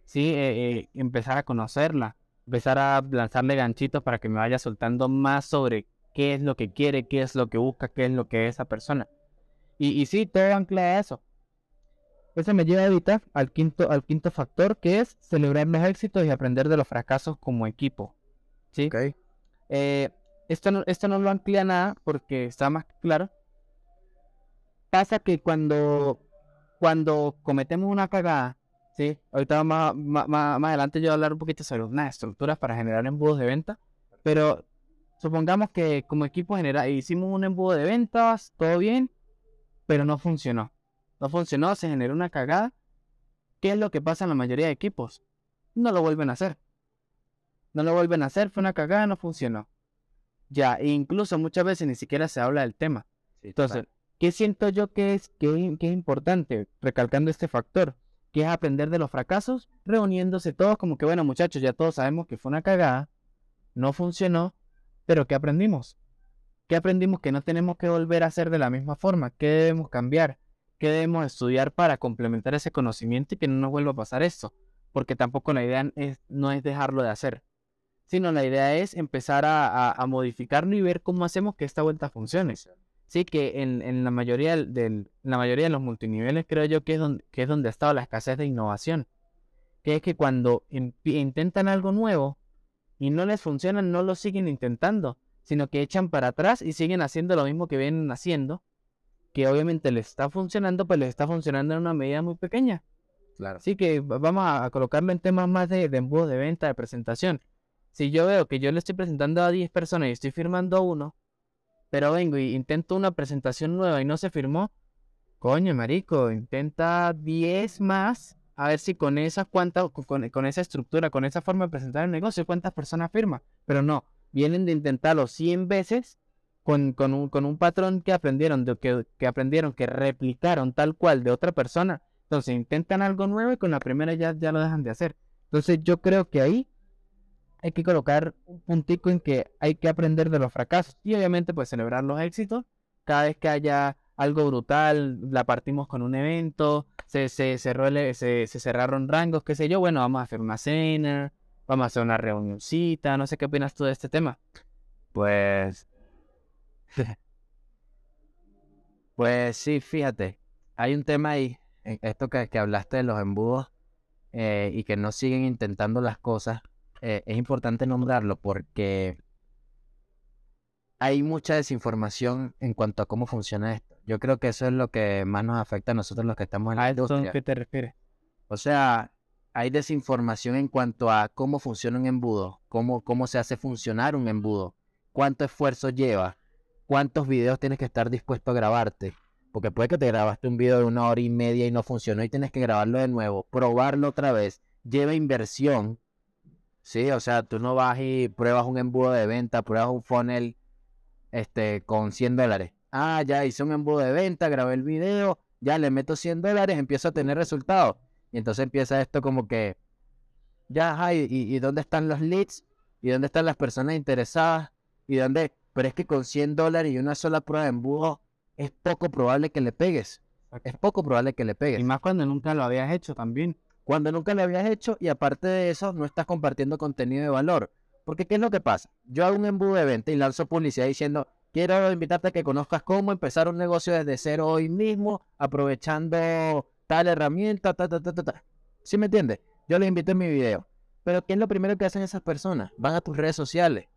Sí, eh, eh, empezar a conocerla, empezar a lanzarle ganchitos para que me vaya soltando más sobre qué es lo que quiere, qué es lo que busca, qué es lo que es esa persona. Y, y sí, todo ancla eso. Eso me lleva a evitar al quinto, al quinto factor, que es celebrar los éxitos y aprender de los fracasos como equipo. ¿Sí? Eh, esto, no, esto no lo ancla nada porque está más claro. Pasa que cuando, cuando cometemos una cagada, ¿sí? Ahorita más, más, más adelante yo voy a hablar un poquito sobre unas estructuras para generar embudos de venta, pero supongamos que como equipo general hicimos un embudo de ventas, todo bien, pero no funcionó. No funcionó, se generó una cagada. ¿Qué es lo que pasa en la mayoría de equipos? No lo vuelven a hacer. No lo vuelven a hacer, fue una cagada, no funcionó. Ya, e incluso muchas veces ni siquiera se habla del tema. Entonces, ¿qué siento yo que es, que, es importante? Recalcando este factor, que es aprender de los fracasos, reuniéndose todos como que, bueno, muchachos, ya todos sabemos que fue una cagada, no funcionó, pero ¿qué aprendimos? ¿Qué aprendimos que no tenemos que volver a hacer de la misma forma? ¿Qué debemos cambiar? ¿Qué debemos estudiar para complementar ese conocimiento y que no nos vuelva a pasar eso? Porque tampoco la idea es, no es dejarlo de hacer, sino la idea es empezar a, modificarlo y ver cómo hacemos que esta vuelta funcione. Sí, que en, la, mayoría del, la mayoría de los multiniveles creo yo que es, donde, que es donde ha estado la escasez de innovación. Que es que cuando intentan algo nuevo y no les funciona, no lo siguen intentando sino que echan para atrás y siguen haciendo lo mismo que vienen haciendo, que obviamente les está funcionando, pues les está funcionando en una medida muy pequeña. Claro. Así que vamos a colocarlo en temas más de, de embudo de venta, de presentación. Si yo veo que yo le estoy presentando a 10 personas y estoy firmando uno, pero vengo y intento una presentación nueva y no se firmó, coño, marico, intenta 10 más a ver si con esa cuánta, con, esa estructura, con esa forma de presentar el negocio, cuántas personas firman. Pero no, vienen de intentarlo 100 veces con, un, patrón que aprendieron, de, que, que aprendieron, que replicaron tal cual de otra persona. Entonces intentan algo nuevo y con la primera ya, ya lo dejan de hacer. Entonces yo creo que ahí hay que colocar un puntico en que hay que aprender de los fracasos y obviamente pues celebrar los éxitos. Cada vez que haya algo brutal, la partimos con un evento, se, se, cerró se, se cerraron rangos, qué sé yo, bueno, vamos a hacer una cena, Vamos a hacer una reunioncita, no sé qué opinas tú de este tema. Pues... *laughs* pues sí, fíjate, hay un tema ahí, esto que, que hablaste de los embudos eh, y que no siguen intentando las cosas, eh, es importante nombrarlo porque hay mucha desinformación en cuanto a cómo funciona esto. Yo creo que eso es lo que más nos afecta a nosotros los que estamos en la industria. ¿A qué te refieres? O sea, hay desinformación en cuanto a cómo funciona un embudo, cómo, cómo se hace funcionar un embudo, cuánto esfuerzo lleva, cuántos videos tienes que estar dispuesto a grabarte. Porque puede que te grabaste un video de una hora y media y no funcionó y tienes que grabarlo de nuevo, probarlo otra vez, lleva inversión. Sí, o sea, tú no vas y pruebas un embudo de venta, pruebas un funnel este, con 100 dólares. Ah, ya hice un embudo de venta, grabé el video, ya le meto 100 dólares, empiezo a tener resultados. Y entonces empieza esto como que, ya, y, y, dónde están los leads? ¿Y dónde están las personas interesadas? ¿Y dónde? Pero es que con 100 dólares y una sola prueba de embudo es poco probable que le pegues. Es poco probable que le pegues. Y más cuando nunca lo habías hecho también. Cuando nunca lo habías hecho y aparte de eso no estás compartiendo contenido de valor. Porque ¿qué es lo que pasa? Yo hago un embudo de venta y lanzo publicidad diciendo, quiero invitarte a que conozcas cómo empezar un negocio desde cero hoy mismo, aprovechando tal herramienta, ta, ta, ta, ta, ta. ¿Sí me entiendes? Yo les invito en mi video. Pero ¿qué es lo primero que hacen esas personas? Van a tus redes sociales.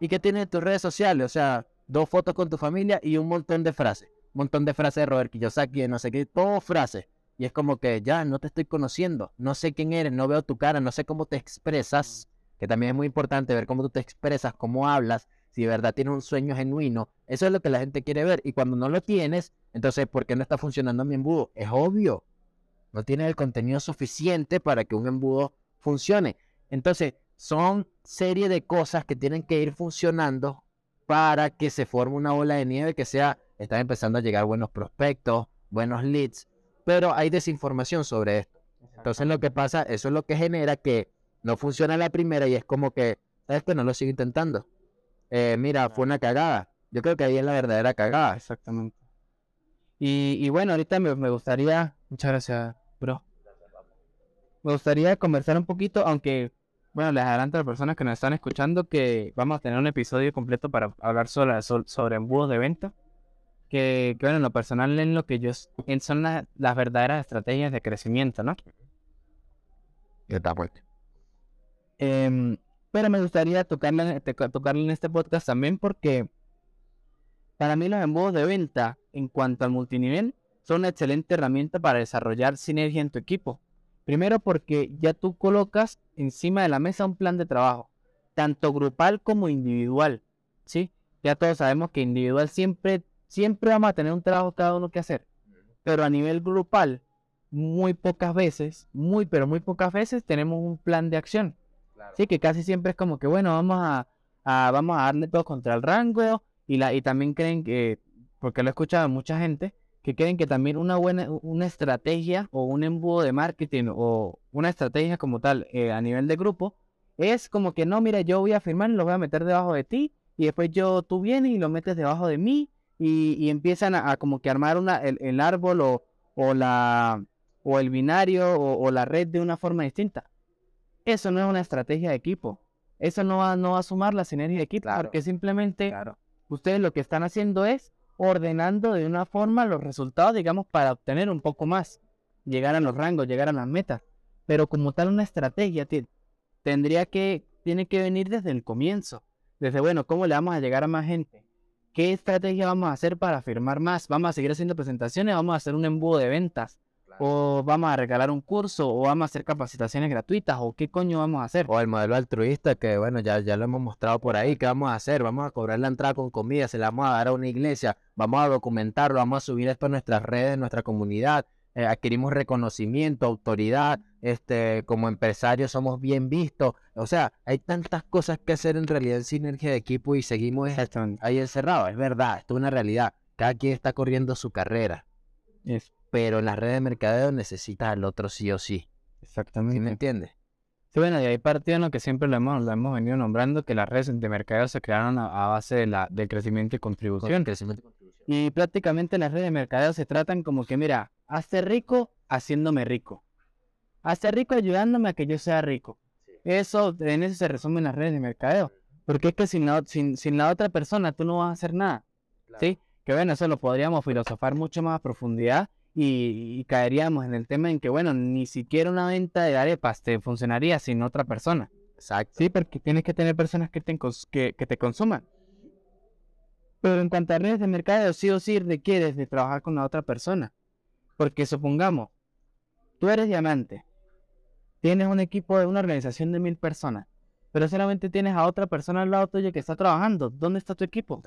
¿Y qué tienen tus redes sociales? O sea, dos fotos con tu familia y un montón de frases. Un montón de frases de Robert Kiyosaki, de no sé qué, todo frases. Y es como que ya no te estoy conociendo, no sé quién eres, no veo tu cara, no sé cómo te expresas, que también es muy importante ver cómo tú te expresas, cómo hablas, si de verdad tienes un sueño genuino. Eso es lo que la gente quiere ver. Y cuando no lo tienes, entonces, ¿por qué no está funcionando mi embudo? Es obvio. No tienes el contenido suficiente para que un embudo funcione. Entonces, son serie de cosas que tienen que ir funcionando para que se forme una bola de nieve que sea, están empezando a llegar buenos prospectos, buenos leads, pero hay desinformación sobre esto. Entonces lo que pasa, eso es lo que genera que no funciona la primera y es como que, ¿sabes que No lo sigo intentando. Eh, mira, fue una cagada. Yo creo que ahí es la verdadera cagada. Exactamente. Y, y bueno, ahorita me, me gustaría, muchas gracias, bro. Me gustaría conversar un poquito, aunque bueno, les adelanto a las personas que nos están escuchando que vamos a tener un episodio completo para hablar sobre, sobre embudos de venta. Que, bueno, en lo personal en lo que yo son las verdaderas estrategias de crecimiento, ¿no? Está. Em, pero me gustaría tocarle, tocarle en este podcast también porque para mí los embudos de venta en cuanto al multinivel son una excelente herramienta para desarrollar sinergia en tu equipo. Primero porque ya tú colocas encima de la mesa un plan de trabajo, tanto grupal como individual, ¿sí? Ya todos sabemos que individual siempre, siempre vamos a tener un trabajo cada uno que hacer, pero a nivel grupal, muy pocas veces, muy, pero muy pocas veces tenemos un plan de acción. Sí, que casi siempre es como que, bueno, vamos a, vamos a darle todo contra el rango y, la, y también creen que, porque lo he escuchado mucha gente, que creen que también una buena una estrategia o un embudo de marketing o una estrategia como tal eh, a nivel de grupo es como que no, mira, yo voy a firmar y lo voy a meter debajo de ti y después yo tú vienes y lo metes debajo de mí y, empiezan a, como que armar una, el, árbol o, o, la o el binario o, la red de una forma distinta. Eso no es una estrategia de equipo. Eso no va, no va a sumar la sinergia de equipo porque simplemente ustedes lo que están haciendo es ordenando de una forma los resultados, digamos, para obtener un poco más, llegar a los rangos, llegar a las metas. Pero como tal una estrategia tendría que, tiene que venir desde el comienzo. Desde, bueno, ¿cómo le vamos a llegar a más gente? ¿Qué estrategia vamos a hacer para firmar más? ¿Vamos a seguir haciendo presentaciones? ¿Vamos a hacer un embudo de ventas? o vamos a regalar un curso, o vamos a hacer capacitaciones gratuitas, o qué coño vamos a hacer. O el modelo altruista que, bueno, ya, ya lo hemos mostrado por ahí, ¿qué vamos a hacer? Vamos a cobrar la entrada con comida, se la vamos a dar a una iglesia, vamos a documentarlo, vamos a subir esto a nuestras redes, nuestra comunidad, eh, adquirimos reconocimiento, autoridad, este, como empresarios somos bien vistos. O sea, hay tantas cosas que hacer en realidad en sinergia de equipo y seguimos ahí encerrados, es verdad, esto es una realidad. Cada quien está corriendo su carrera pero en las redes de mercadeo necesitas al otro sí o sí. Exactamente. me entiendes? Sí, bueno, y ahí partió en lo que siempre lo hemos, lo hemos venido nombrando, que las redes de mercadeo se crearon a, base de la, del crecimiento y contribución. Crecimiento y contribución. Y prácticamente las redes de mercadeo se tratan como que, mira, hazte rico haciéndome rico. Hazte rico ayudándome a que yo sea rico. Eso, en eso se resumen las redes de mercadeo. Porque es que sin la, sin, sin la otra persona tú no vas a hacer nada. ¿Sí? Que bueno, eso lo podríamos filosofar mucho más a profundidad y, caeríamos en el tema en que, bueno, ni siquiera una venta de arepas te funcionaría sin otra persona. Exacto. Sí, porque tienes que tener personas que te, que, que te consuman. Pero en cuanto a redes de mercado, sí o sí requieres de trabajar con la otra persona. Porque supongamos, tú eres diamante, tienes un equipo de una organización de mil personas, pero solamente tienes a otra persona al lado tuyo que está trabajando. ¿Dónde está tu equipo?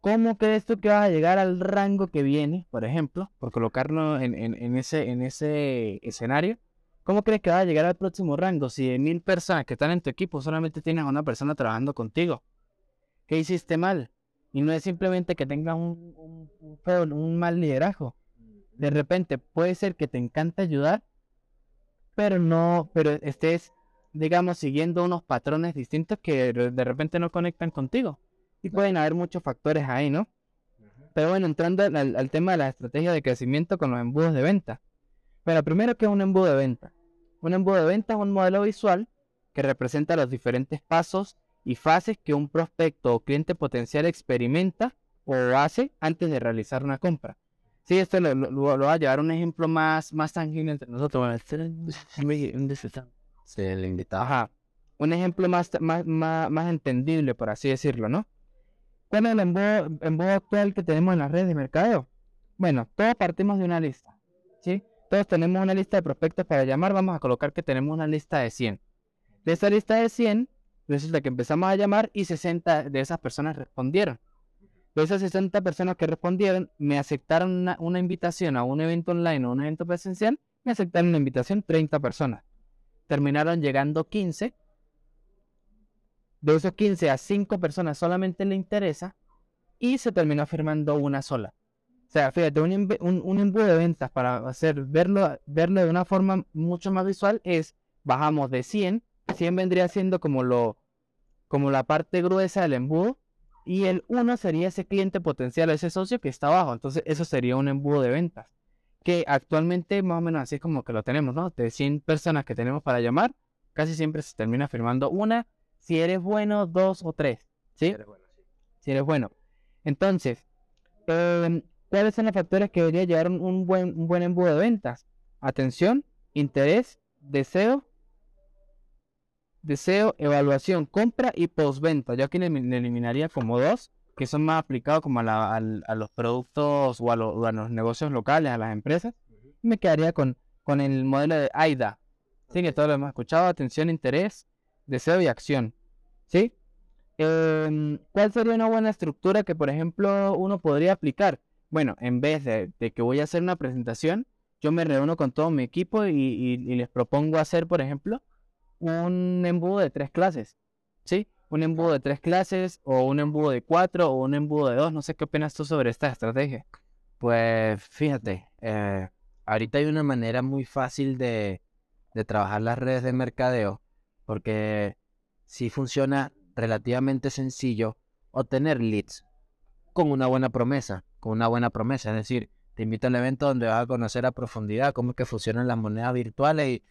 ¿Cómo crees tú que vas a llegar al rango que viene, por ejemplo, por colocarlo en, ese, en ese escenario? ¿Cómo crees que vas a llegar al próximo rango si de mil personas que están en tu equipo solamente tienes a una persona trabajando contigo? ¿Qué hiciste mal? Y no es simplemente que tengas un, un, mal liderazgo. De repente puede ser que te encanta ayudar, pero no, pero estés, digamos, siguiendo unos patrones distintos que de repente no conectan contigo. Y pueden haber muchos factores ahí, ¿no? Pero bueno, entrando al, tema de la estrategia de crecimiento con los embudos de venta. Bueno, primero, ¿qué es un embudo de venta? Un embudo de venta es un modelo visual que representa los diferentes pasos y fases que un prospecto o cliente potencial experimenta o hace antes de realizar una compra. Sí, esto lo, lo, va a llevar un ejemplo más, más tangible entre nosotros. Sí, el invitado. Ajá. Un ejemplo más, más, más, más entendible, por así decirlo, ¿no? ¿Cuál es el embudo, embudo actual que tenemos en las redes de mercadeo? Bueno, todos partimos de una lista, ¿sí? Todos tenemos una lista de prospectos para llamar. Vamos a colocar que tenemos una lista de 100. De esa lista de 100, resulta que empezamos a llamar y 60 de esas personas respondieron. De esas 60 personas que respondieron, me aceptaron una, invitación a un evento online o un evento presencial, me aceptaron una invitación 30 personas. Terminaron llegando 15. De esos 15 a 5 personas solamente le interesa y se terminó firmando una sola. O sea, fíjate, un, un embudo de ventas para hacer verlo, verlo de una forma mucho más visual es bajamos de 100, 100 vendría siendo como lo como la parte gruesa del embudo y el 1 sería ese cliente potencial, ese socio que está abajo. Entonces, eso sería un embudo de ventas. Que actualmente más o menos así es como que lo tenemos, ¿no? De 100 personas que tenemos para llamar, casi siempre se termina firmando una, si eres bueno, dos o tres, ¿sí? Si eres bueno. Entonces, em, ¿cuáles son los factores que debería llevar un, un buen, un buen embudo de ventas? Atención, interés, deseo, deseo, evaluación, compra y postventa. Yo aquí le, le eliminaría como dos, que son más aplicados como a, la- al- a los productos o a, lo- o a los negocios locales, a las empresas. Me quedaría con, con el modelo de AIDA. Sí, que todos lo hemos escuchado. Atención, interés, deseo y acción. ¿Sí? Em, ¿cuál sería una buena estructura que, por ejemplo, uno podría aplicar? Bueno, en vez de, de que voy a hacer una presentación, yo me reúno con todo mi equipo y, y- y les propongo hacer, por ejemplo, un embudo de tres clases. ¿Sí? Un embudo de tres clases, o un embudo de cuatro, o un embudo de dos. No sé qué opinas tú sobre esta estrategia. Pues fíjate, eh, ahorita hay una manera muy fácil de, de trabajar las redes de mercadeo, porque sí funciona relativamente sencillo obtener leads con una buena promesa, con una buena promesa. Es decir, te invito al evento donde vas a conocer a profundidad cómo es que funcionan las monedas virtuales y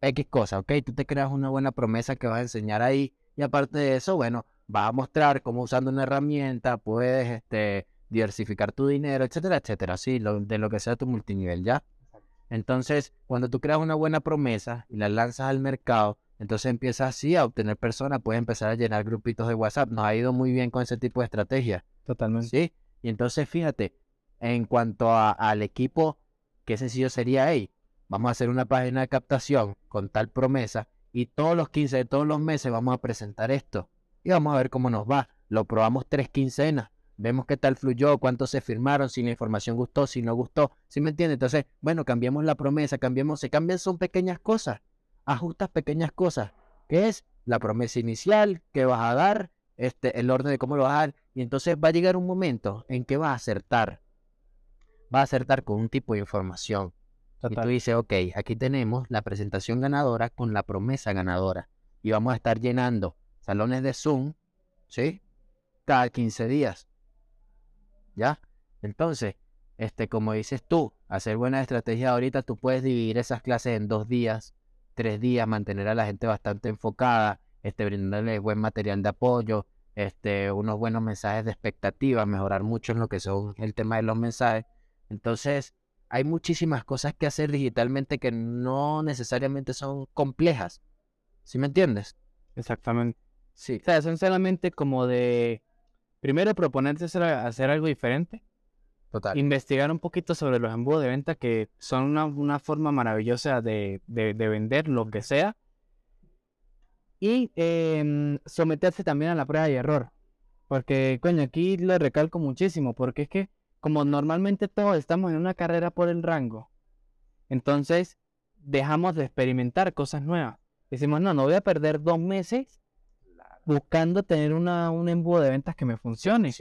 X cosas, ¿ok? Tú te creas una buena promesa que vas a enseñar ahí y aparte de eso, bueno, vas a mostrar cómo usando una herramienta puedes este, diversificar tu dinero, etcétera, etcétera, sí, lo- de lo que sea tu multinivel, ¿ya? Entonces, cuando tú creas una buena promesa y la lanzas al mercado, entonces empiezas así a obtener personas, puedes empezar a llenar grupitos de WhatsApp. Nos ha ido muy bien con ese tipo de estrategia. Totalmente. ¿Sí? Y entonces fíjate, en cuanto a- al equipo, qué sencillo sería, hey, vamos a hacer una página de captación con tal promesa y todos los 15 de todos los meses vamos a presentar esto y vamos a ver cómo nos va. Lo probamos tres quincenas, vemos qué tal fluyó, cuántos se firmaron, si la información gustó, si no gustó, ¿sí me entiendes? Entonces, bueno, cambiamos la promesa, cambiamos, se cambian, son pequeñas cosas, ajustas pequeñas cosas, que es la promesa inicial, que vas a dar, este, el orden de cómo lo vas a dar, y entonces va a llegar un momento en que vas a acertar. Vas a acertar con un tipo de información. Y tú dices, ok, aquí tenemos la presentación ganadora con la promesa ganadora. Y vamos a estar llenando salones de Zoom, ¿sí? Cada 15 días. ¿Ya? Entonces, este, como dices tú, hacer buena estrategia ahorita, tú puedes dividir esas clases en dos días, tres días, mantener a la gente bastante enfocada, este, brindarles buen material de apoyo, este, unos buenos mensajes de expectativa, mejorar mucho en lo que son el tema de los mensajes. Entonces, hay muchísimas cosas que hacer digitalmente que no necesariamente son complejas. ¿Sí me entiendes? Exactamente. Sí. O sea, son solamente como de, primero proponerse hacer, hacer algo diferente, Total. investigar un poquito sobre los embudos de venta que son una, una forma maravillosa de, de- de vender lo que sea. Y em, someterse también a la prueba y error. Porque, coño, aquí lo recalco muchísimo, porque es que como normalmente todos estamos en una carrera por el rango, entonces dejamos de experimentar cosas nuevas. Decimos, no, no voy a perder dos meses buscando tener una, un embudo de ventas que me funcione.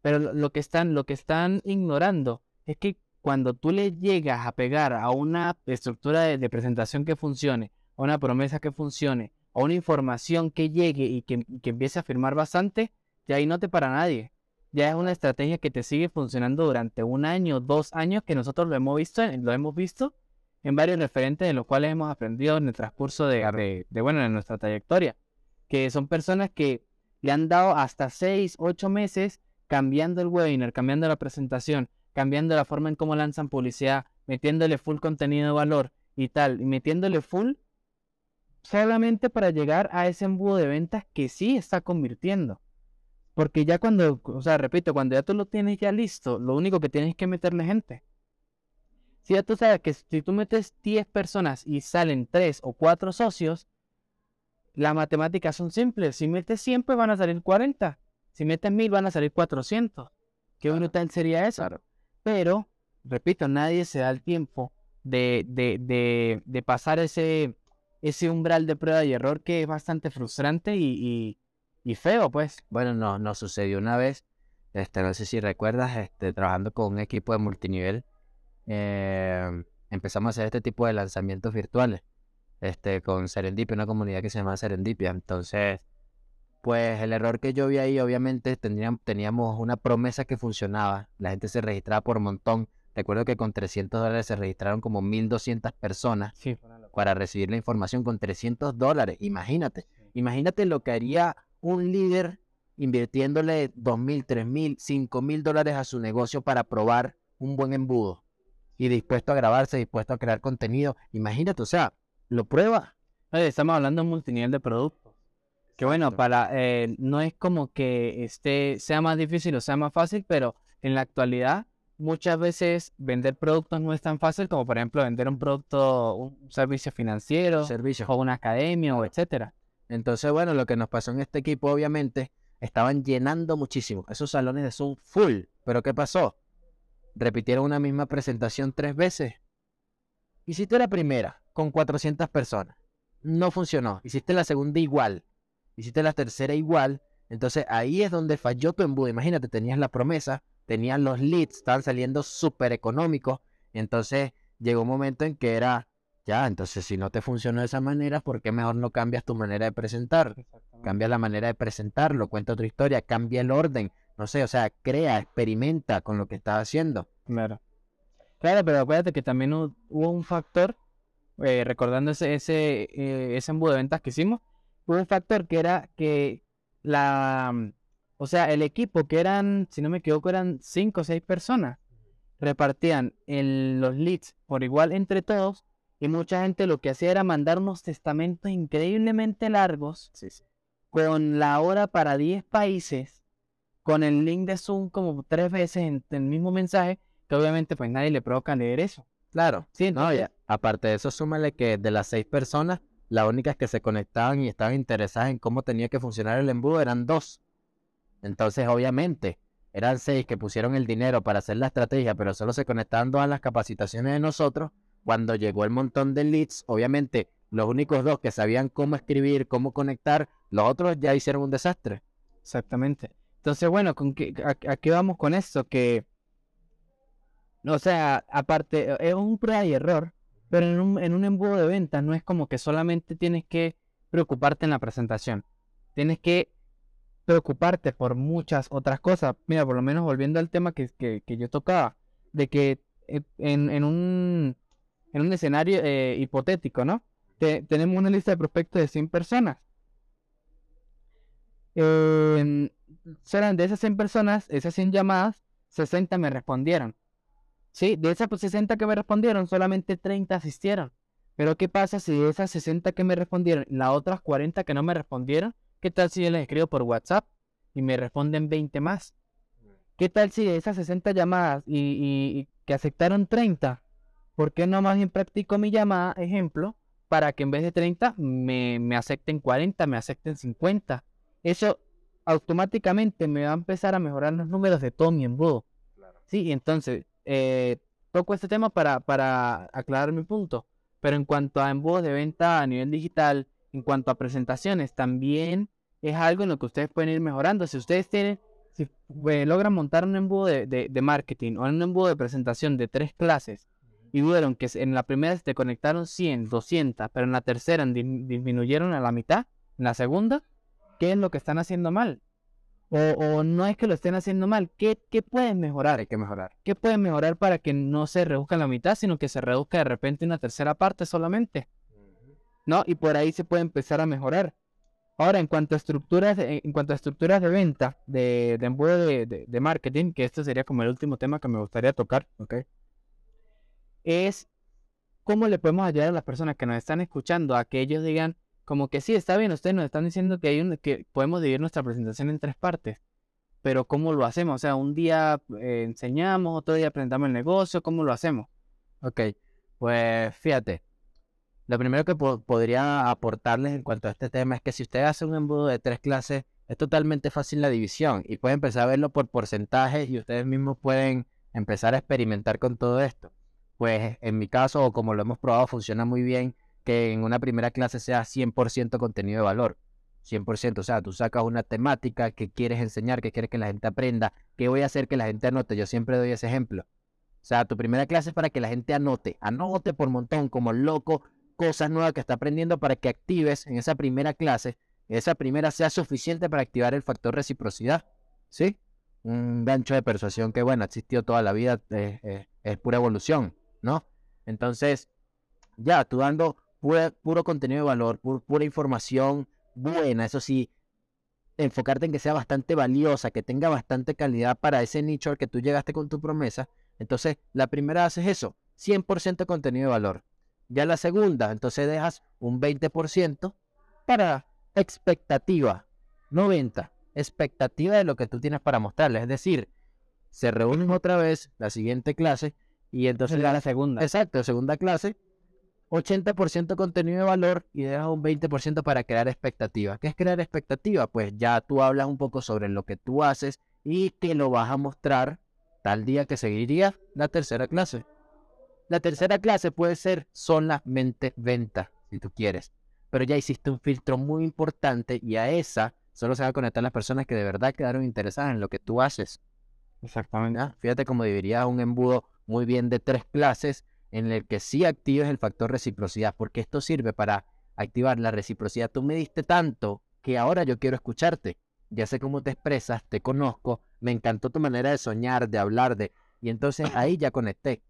Pero lo, que están, lo que están ignorando es que cuando tú le llegas a pegar a una estructura de, de presentación que funcione, a una promesa que funcione, a una información que llegue y que, que empiece a firmar bastante, ya ahí no te para nadie. Ya es una estrategia que te sigue funcionando durante un año, dos años, que nosotros lo hemos visto, lo hemos visto en varios referentes de los cuales hemos aprendido en el transcurso de, de, de, bueno, de nuestra trayectoria. Que son personas que le han dado hasta 6, 8 meses cambiando el webinar, cambiando la presentación, cambiando la forma en cómo lanzan publicidad, metiéndole full contenido de valor y tal, y metiéndole full solamente para llegar a ese embudo de ventas que sí está convirtiendo. Porque ya cuando, o sea, repito, cuando ya tú lo tienes ya listo, lo único que tienes que meterle gente. Si ya tú sabes que si tú metes 10 personas y salen 3 o 4 socios, las matemáticas son simples. Si metes 100, pues van a salir 40. Si metes 1000, van a salir 400. Qué brutal sería eso. Pero, repito, nadie se da el tiempo de, de, de, de pasar ese, ese umbral de prueba y error que es bastante frustrante y, y, feo, pues. Bueno, no, nos sucedió una vez, este, no sé si recuerdas, este, trabajando con un equipo de multinivel, em, empezamos a hacer este tipo de lanzamientos virtuales, este, con Serendipia, una comunidad que se llama Serendipia. Entonces, pues el error que yo vi ahí, obviamente, teníamos, teníamos una promesa que funcionaba, la gente se registraba por montón, Recuerdo que con 300 dólares se registraron como 1.200 personas para recibir la información con 300 dólares. Imagínate, imagínate lo que haría un líder invirtiéndole 2.000, 3.000, 5.000 dólares a su negocio para probar un buen embudo y dispuesto a grabarse, dispuesto a crear contenido. Imagínate, o sea, lo prueba. estamos hablando de un multinivel de productos. Que bueno, para eh, no es como que este sea más difícil o sea más fácil, pero en la actualidad muchas veces vender productos no es tan fácil como por ejemplo vender un producto, un servicio financiero, servicio. o una academia o etcétera. Entonces, bueno, lo que nos pasó en este equipo, obviamente, estaban llenando muchísimo. Esos salones de Zoom full. Pero ¿qué pasó? Repitieron una misma presentación tres veces. Hiciste la primera con 400 personas. No funcionó. Hiciste la segunda igual. Hiciste la tercera igual. Entonces ahí es donde falló tu embudo. Imagínate, tenías la promesa, tenían los leads, estaban saliendo súper económicos. Entonces llegó un momento en que era, ya, entonces si no te funcionó de esa manera, ¿por qué mejor no cambias tu manera de presentar? Cambia la manera de presentarlo, cuenta otra historia, cambia el orden, no sé, o sea, crea, experimenta con lo que estás haciendo. Claro. Claro, pero acuérdate que también hubo un factor, eh, recordando ese, ese, eh, ese embudo de ventas que hicimos, hubo un factor que era que la o sea, el equipo que eran, si no me equivoco, eran cinco o seis personas, repartían los leads por igual entre todos y mucha gente lo que hacía era mandar unos testamentos increíblemente largos con la hora para 10 países, con el link de Zoom como tres veces en, el mismo mensaje, que obviamente pues nadie le provoca leer eso. Claro, sí, no, ya. Aparte de eso, súmale que de las seis personas, las únicas que se conectaban y estaban interesadas en cómo tenía que funcionar el embudo eran dos. Entonces, obviamente, eran seis que pusieron el dinero para hacer la estrategia, pero solo se conectaban a las capacitaciones de nosotros. Cuando llegó el montón de leads, obviamente, los únicos dos que sabían cómo escribir, cómo conectar, los otros ya hicieron un desastre. Exactamente. Entonces, bueno, ¿con a, qué vamos con esto? Que, o sea, aparte, es un prueba y error, pero en un, en un embudo de ventas no es como que solamente tienes que preocuparte en la presentación. Tienes que preocuparte por muchas otras cosas. Mira, por lo menos volviendo al tema que, que, yo tocaba, de que eh, en, en, un, en un escenario eh, hipotético, ¿no? tenemos una lista de prospectos de 100 personas. Eh, de esas 100 personas, esas 100 llamadas, 60 me respondieron. Sí, de esas 60 que me respondieron, solamente 30 asistieron. Pero ¿qué pasa si de esas 60 que me respondieron, las otras 40 que no me respondieron, ¿Qué tal si yo les escribo por WhatsApp y me responden 20 más? ¿Qué tal si de esas 60 llamadas y, que aceptaron 30? ¿Por qué no más bien practico mi llamada, ejemplo, para que en vez de 30 me, me acepten 40, me acepten 50? Eso automáticamente me va a empezar a mejorar los números de todo mi embudo. Sí, entonces, eh, toco este tema para, para aclarar mi punto. Pero en cuanto a embudos de venta a nivel digital, en cuanto a presentaciones, también es algo en lo que ustedes pueden ir mejorando. Si ustedes tienen, si eh, logran montar un embudo de, marketing o un embudo de presentación de tres clases y vieron que en la primera se conectaron 100, 200, pero en la tercera disminuyeron a la mitad, en la segunda, ¿qué es lo que están haciendo mal? O, no es que lo estén haciendo mal, ¿qué, ¿qué, pueden mejorar? Hay que mejorar. ¿Qué pueden mejorar para que no se reduzca la mitad, sino que se reduzca de repente una tercera parte solamente? ¿no? Y por ahí se puede empezar a mejorar. Ahora, en cuanto a estructuras, de, en cuanto a estructuras de venta, de, de embudo de, de, de, marketing, que este sería como el último tema que me gustaría tocar, ¿ok? Es cómo le podemos ayudar a las personas que nos están escuchando a que ellos digan, como que sí, está bien, ustedes nos están diciendo que, hay un, que podemos dividir nuestra presentación en tres partes, pero ¿cómo lo hacemos? O sea, un día eh, enseñamos, otro día presentamos el negocio, ¿cómo lo hacemos? Ok, pues fíjate, lo primero que podría aportarles en cuanto a este tema es que si usted hace un embudo de tres clases, es totalmente fácil la división y puede empezar a verlo por porcentajes y ustedes mismos pueden empezar a experimentar con todo esto. Pues en mi caso, o como lo hemos probado, funciona muy bien que en una primera clase sea 100% contenido de valor. 100%, o sea, tú sacas una temática que quieres enseñar, que quieres que la gente aprenda, que voy a hacer que la gente anote. Yo siempre doy ese ejemplo. O sea, tu primera clase es para que la gente anote, anote por montón, como loco, cosas nuevas que está aprendiendo para que actives en esa primera clase, esa primera sea suficiente para activar el factor reciprocidad. ¿Sí? Un gancho de persuasión que, bueno, ha existido toda la vida, es pura evolución, ¿no? Entonces, ya, tú dando puro contenido de valor, pura información buena, eso sí, enfocarte en que sea bastante valiosa, que tenga bastante calidad para ese nicho al que tú llegaste con tu promesa. Entonces, la primera haces eso, 100% contenido de valor. Ya la segunda, entonces dejas un 20% para expectativa, 90, expectativa de lo que tú tienes para mostrarles. Es decir, se reúnen otra vez la siguiente clase y entonces... la segunda. Exacto, segunda clase 80% contenido de valor y dejas un 20% para crear expectativa. ¿Qué es crear expectativa? Pues ya tú hablas un poco sobre lo que tú haces y te lo vas a mostrar tal día que seguiría la tercera clase. La tercera clase puede ser solamente venta, si tú quieres. Pero ya hiciste un filtro muy importante y a esa solo se van a conectar las personas que de verdad quedaron interesadas en lo que tú haces. Exactamente. ¿Ah? Fíjate cómo dividiría un embudo muy bien de tres clases en el que sí actives el factor reciprocidad, porque esto sirve para activar la reciprocidad. Tú me diste tanto que ahora yo quiero escucharte. Ya sé cómo te expresas, te conozco, me encantó tu manera de soñar, de hablar, de... Y entonces ahí ya conecté.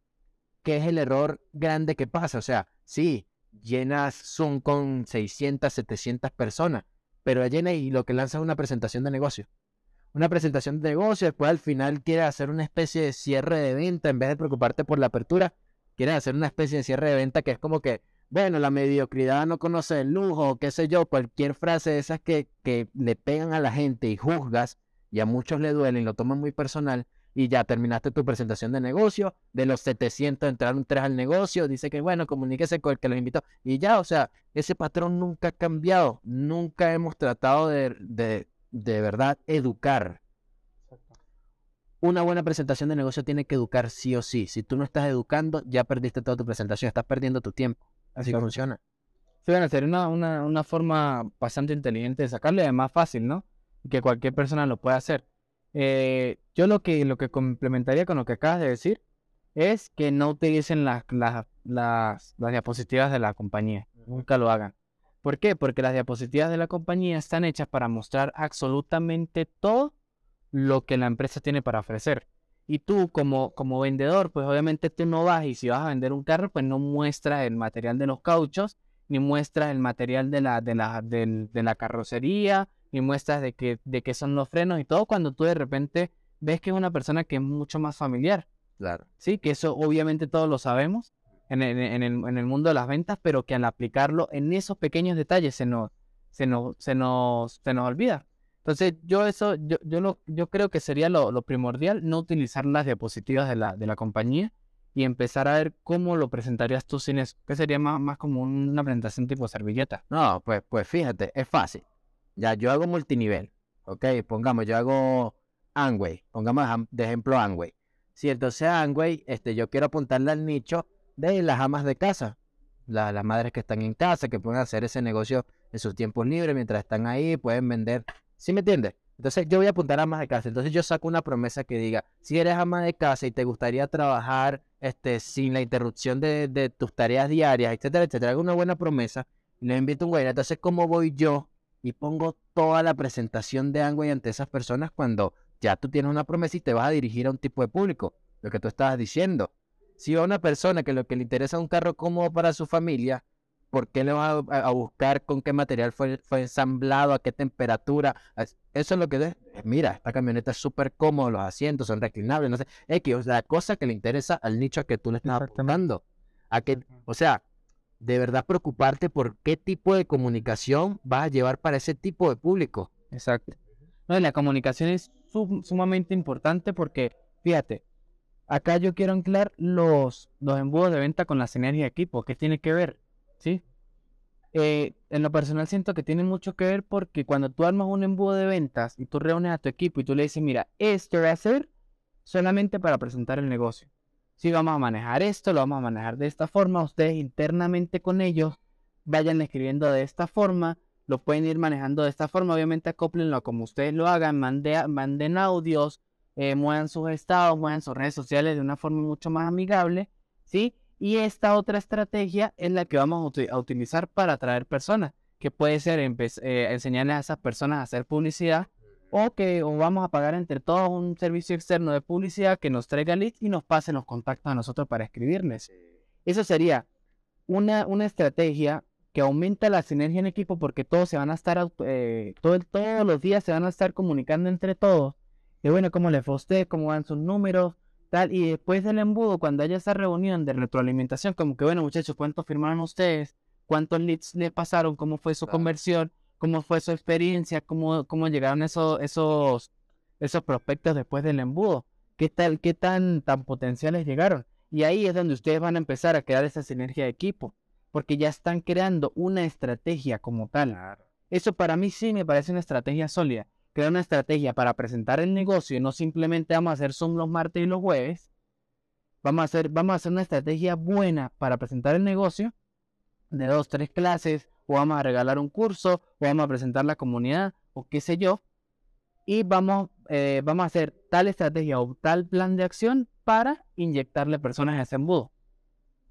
¿Qué es el error grande que pasa? O sea, sí, llenas Zoom con 600, 700 personas, pero llena y lo que lanza es una presentación de negocio. Una presentación de negocio, después al final quieres hacer una especie de cierre de venta en vez de preocuparte por la apertura quieren hacer una especie de cierre de venta que es como que, bueno, la mediocridad no conoce el lujo, qué sé yo, cualquier frase de esas que, que le pegan a la gente y juzgas y a muchos le duelen lo toman muy personal y ya terminaste tu presentación de negocio, de los 700 entraron tres al negocio, dice que bueno, comuníquese con el que los invitó y ya, o sea, ese patrón nunca ha cambiado, nunca hemos tratado de, de, de verdad educar una buena presentación de negocio tiene que educar sí o sí. Si tú no estás educando, ya perdiste toda tu presentación, estás perdiendo tu tiempo. Así funciona. Sí, bueno, sería una, una, una, forma bastante inteligente de sacarle, además fácil, ¿no? Que cualquier persona lo pueda hacer. Eh, yo lo que, lo que complementaría con lo que acabas de decir es que no utilicen las, las, las, las diapositivas de la compañía. Nunca lo hagan. ¿Por qué? Porque las diapositivas de la compañía están hechas para mostrar absolutamente todo lo que la empresa tiene para ofrecer. Y tú como, como vendedor, pues obviamente tú no vas y si vas a vender un carro, pues no muestras el material de los cauchos, ni muestras el material de la, de la, de, la carrocería, ni muestras de qué de qué son los frenos y todo cuando tú de repente ves que es una persona que es mucho más familiar. Claro. Sí, que eso obviamente todos lo sabemos en el, en el, en el mundo de las ventas, pero que al aplicarlo en esos pequeños detalles se nos, se nos, se nos, se nos olvida. Entonces, yo eso, yo, yo, lo, yo creo que sería lo, primordial, no utilizar las diapositivas de la, de la compañía y empezar a ver cómo lo presentarías tú sin eso, que sería más, más como una presentación tipo servilleta. No, pues, pues fíjate, es fácil. Ya, yo hago multinivel, ¿ok? Pongamos, yo hago Angway, pongamos de ejemplo Angway. Si entonces Angway, este, yo quiero apuntarle al nicho de las amas de casa, las madres que están en casa, que pueden hacer ese negocio en sus tiempos libres mientras están ahí, pueden vender ¿Sí me entiendes? Entonces yo voy a apuntar a amas de casa. Entonces yo saco una promesa que diga, si eres ama de casa y te gustaría trabajar este, sin la interrupción de, tus tareas diarias, etcétera, etcétera, hago una buena promesa y les invito a un güey. Entonces, ¿cómo voy yo y pongo toda la presentación de Angway ante esas personas cuando ya tú tienes una promesa y te vas a dirigir a un tipo de público? Lo que tú estabas diciendo. Si va una persona que lo que le interesa es un carro cómodo para su familia, por qué le vas a, buscar con qué material fue, fue ensamblado, a qué temperatura. Eso es lo que... Mira, esta camioneta es súper cómoda, los asientos son reclinables, no sé. X, o sea, la cosa que le interesa al nicho a que tú le estás apuntando. A que, o sea, de verdad preocuparte por qué tipo de comunicación vas a llevar para ese tipo de público. Exacto. No, la comunicación es sumamente importante porque, fíjate, acá yo quiero anclar los, los embudos de venta con la sinergia de equipo. ¿Qué tiene que ver? ¿Sí? Eh, en lo personal siento que tiene mucho que ver porque cuando tú armas un embudo de ventas y tú reúnes a tu equipo y tú le dices, mira, esto va a ser solamente para presentar el negocio si vamos a manejar esto, lo vamos a manejar de esta forma, ustedes internamente con ellos vayan escribiendo de esta forma, lo pueden ir manejando de esta forma, obviamente acoplenlo como ustedes lo hagan, manden audios, eh, muevan sus estados, muevan sus redes sociales de una forma mucho más amigable, ¿sí? Y esta otra estrategia es la que vamos a, utilizar para atraer personas, que puede ser eh, enseñarles a esas personas a hacer publicidad o que vamos a pagar entre todos un servicio externo de publicidad que nos traiga leads y nos pase los contactos a nosotros para escribirles. Eso sería una, una estrategia que aumenta la sinergia en equipo porque todos se van a estar, eh, todo, todos los días se van a estar comunicando entre todos. Y bueno, cómo le fue a usted, cómo van sus números, tal. Y después del embudo, cuando haya esa reunión de retroalimentación, como que bueno, muchachos, ¿cuántos firmaron ustedes? ¿Cuántos leads le pasaron? ¿Cómo fue su conversión? cómo fue su experiencia, cómo, cómo llegaron esos, esos, esos prospectos después del embudo, qué tal, qué tan, tan potenciales llegaron. Y ahí es donde ustedes van a empezar a crear esa sinergia de equipo, porque ya están creando una estrategia como tal. Eso para mí sí me parece una estrategia sólida. Crear una estrategia para presentar el negocio y no simplemente vamos a hacer Zoom los martes y los jueves. Vamos a hacer, vamos a hacer una estrategia buena para presentar el negocio de dos, tres clases, o vamos a regalar un curso, o vamos a presentar la comunidad, o qué sé yo. Y vamos, eh, vamos a hacer tal estrategia o tal plan de acción para inyectarle personas a ese embudo.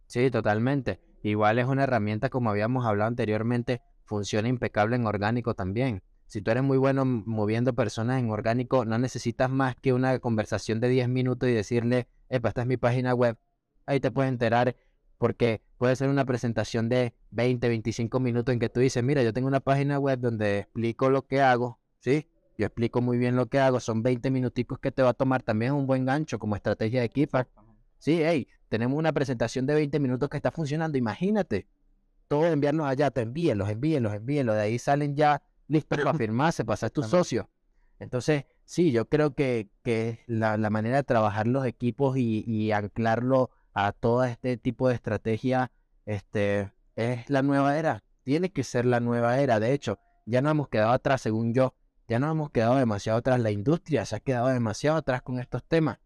Sí, totalmente. Igual es una herramienta, como habíamos hablado anteriormente, funciona impecable en orgánico también. Si tú eres muy bueno moviendo personas en orgánico, no necesitas más que una conversación de 10 minutos y decirle, epa, esta es mi página web. Ahí te puedes enterar porque puede ser una presentación de 20, 25 minutos en que tú dices, mira, yo tengo una página web donde explico lo que hago, ¿sí? Yo explico muy bien lo que hago, son 20 minuticos que te va a tomar, también es un buen gancho como estrategia de equipo. Sí, hey, tenemos una presentación de 20 minutos que está funcionando, imagínate, todos enviarnos allá, te envíen, los envíen, los envíen, de ahí salen ya listos para *clears throat* firmarse, para ser tu socio. Entonces, sí, yo creo que, que la, la manera de trabajar los equipos y, y anclarlo a todo este tipo de estrategia, este, es la nueva era. Tiene que ser la nueva era. De hecho, ya no hemos quedado atrás, según yo. Ya no hemos quedado demasiado atrás. La industria se ha quedado demasiado atrás con estos temas,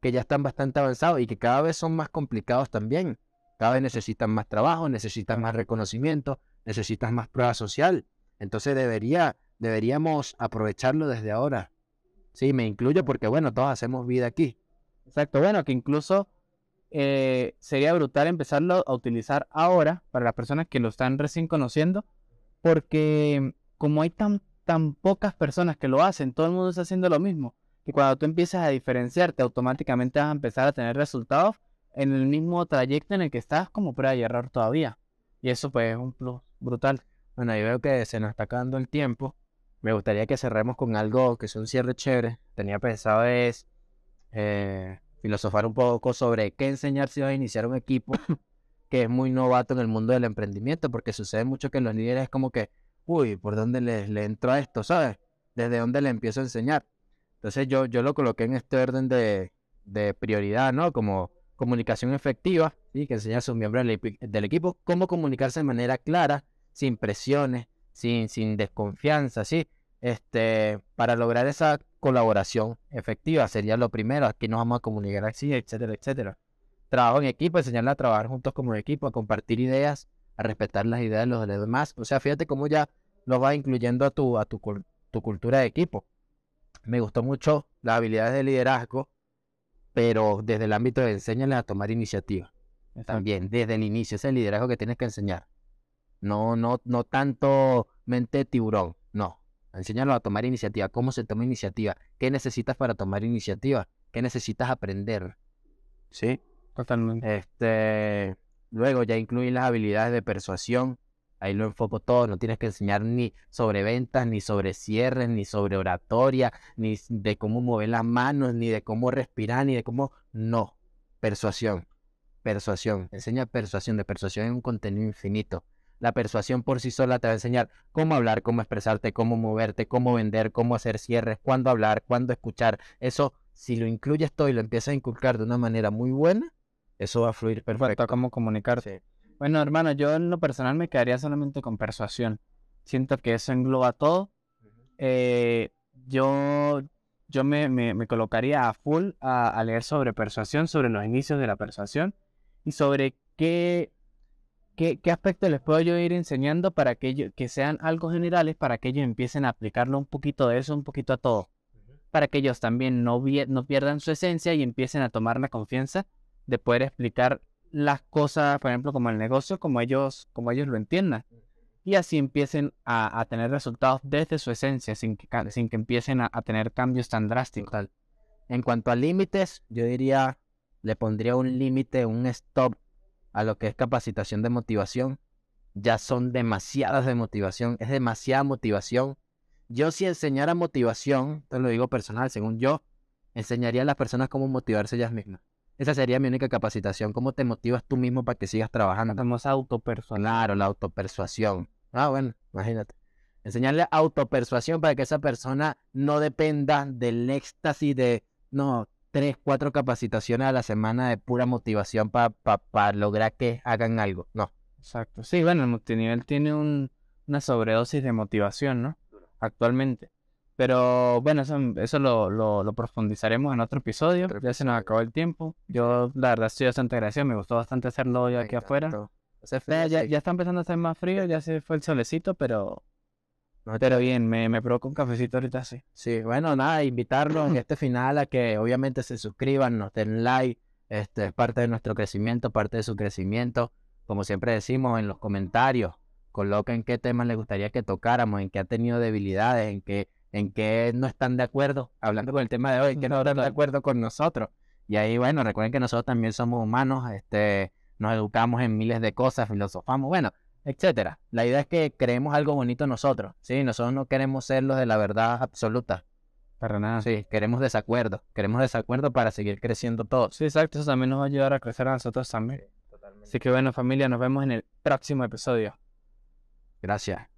que ya están bastante avanzados y que cada vez son más complicados también. Cada vez necesitan más trabajo, necesitan más reconocimiento, necesitan más prueba social. Entonces debería, deberíamos aprovecharlo desde ahora. Sí, me incluyo porque, bueno, todos hacemos vida aquí. Exacto, bueno, que incluso eh, sería brutal empezarlo a utilizar ahora para las personas que lo están recién conociendo, porque como hay tan, tan pocas personas que lo hacen, todo el mundo está haciendo lo mismo, que cuando tú empiezas a diferenciarte, automáticamente vas a empezar a tener resultados en el mismo trayecto en el que estás como prueba y error todavía. Y eso pues es un plus brutal. Bueno, ahí veo que se nos está acabando el tiempo. Me gustaría que cerremos con algo que es un cierre chévere. Tenía pensado es eh, filosofar un poco sobre qué enseñar si vas a iniciar un equipo *laughs* que es muy novato en el mundo del emprendimiento, porque sucede mucho que los líderes es como que, uy, ¿por dónde le, le entro a esto? ¿Sabes? ¿Desde dónde le empiezo a enseñar? Entonces yo, yo lo coloqué en este orden de, de prioridad, ¿no? Como comunicación efectiva, ¿sí? que enseña a sus miembros del, equipo cómo comunicarse de manera clara, sin presiones, sin, sin desconfianza, ¿sí? Este, para lograr esa colaboración efectiva sería lo primero. Aquí nos vamos a comunicar así, etcétera, etcétera. Trabajo en equipo, enseñarle a trabajar juntos como equipo, a compartir ideas, a respetar las ideas de los demás. O sea, fíjate cómo ya lo va incluyendo a tu, a tu, tu cultura de equipo. Me gustó mucho las habilidades de liderazgo, pero desde el ámbito de enseñarles a tomar iniciativa. También, desde el inicio, ese liderazgo que tienes que enseñar. No, no, no tanto mente tiburón, no. Enséñalo a tomar iniciativa. ¿Cómo se toma iniciativa? ¿Qué necesitas para tomar iniciativa? ¿Qué necesitas aprender? ¿Sí? Totalmente. Este, Luego ya incluyen las habilidades de persuasión. Ahí lo enfoco todo. No tienes que enseñar ni sobre ventas, ni sobre cierres, ni sobre oratoria, ni de cómo mover las manos, ni de cómo respirar, ni de cómo... No. Persuasión. Persuasión. Enseña persuasión. De persuasión es un contenido infinito. La persuasión por sí sola te va a enseñar cómo hablar, cómo expresarte, cómo moverte, cómo vender, cómo hacer cierres, cuándo hablar, cuándo escuchar. Eso, si lo incluyes todo y lo empiezas a inculcar de una manera muy buena, eso va a fluir perfecto. cómo comunicarte. Bueno, hermano, yo en lo personal me quedaría solamente con persuasión. Siento que eso engloba todo. Eh, yo yo me, me, colocaría a full a, leer sobre persuasión, sobre los inicios de la persuasión y sobre qué, qué, qué aspectos les puedo yo ir enseñando para que, ellos, que sean algo generales, para que ellos empiecen a aplicarlo un poquito de eso, un poquito a todo. Para que ellos también no, no pierdan su esencia y empiecen a tomar la confianza de poder explicar las cosas, por ejemplo, como el negocio, como ellos, como ellos lo entiendan. Y así empiecen a, tener resultados desde su esencia, sin que, sin que empiecen a, tener cambios tan drásticos. En cuanto a límites, yo diría, le pondría un límite, un stop a lo que es capacitación de motivación. Ya son demasiadas de motivación, es demasiada motivación. Yo si enseñara motivación, te lo digo personal, según yo, enseñaría a las personas cómo motivarse ellas mismas. Esa sería mi única capacitación. ¿Cómo te motivas tú mismo para que sigas trabajando? Hacemos autopersuasión. Claro, la autopersuasión. Ah, bueno, imagínate. Enseñarle autopersuasión para que esa persona no dependa del éxtasis de, no, tres, cuatro capacitaciones a la semana de pura motivación para lograr que hagan algo. No. Exacto. Sí, bueno, el multinivel tiene un, una sobredosis de motivación, ¿no? Actualmente. Pero bueno, eso, lo, lo, profundizaremos en otro episodio. Ya se nos acabó el tiempo. Yo, la verdad, estoy bastante agradecido. Me gustó bastante hacerlo hoy aquí afuera. ya, ya, está empezando a ser más frío, ya se fue el solecito, pero. Pero bien, me, me provoca un cafecito ahorita sí. Sí, bueno, nada, invitarlos en *clears throat* este final a que obviamente se suscriban, nos den like. Este es parte de nuestro crecimiento, parte de su crecimiento. Como siempre decimos en los comentarios, coloquen qué temas les gustaría que tocáramos, en qué ha tenido debilidades, en qué en que no están de acuerdo, hablando con el tema de hoy, que no *laughs* están de acuerdo con nosotros. Y ahí, bueno, recuerden que nosotros también somos humanos, este, nos educamos en miles de cosas, filosofamos, bueno, etcétera. La idea es que creemos algo bonito nosotros, ¿sí? Nosotros no queremos ser los de la verdad absoluta. Para nada. Sí, queremos desacuerdo. Queremos desacuerdo para seguir creciendo todos. Sí, exacto. Eso también nos va a ayudar a crecer a nosotros también. Totalmente. Así que bueno, familia, nos vemos en el próximo episodio. Gracias.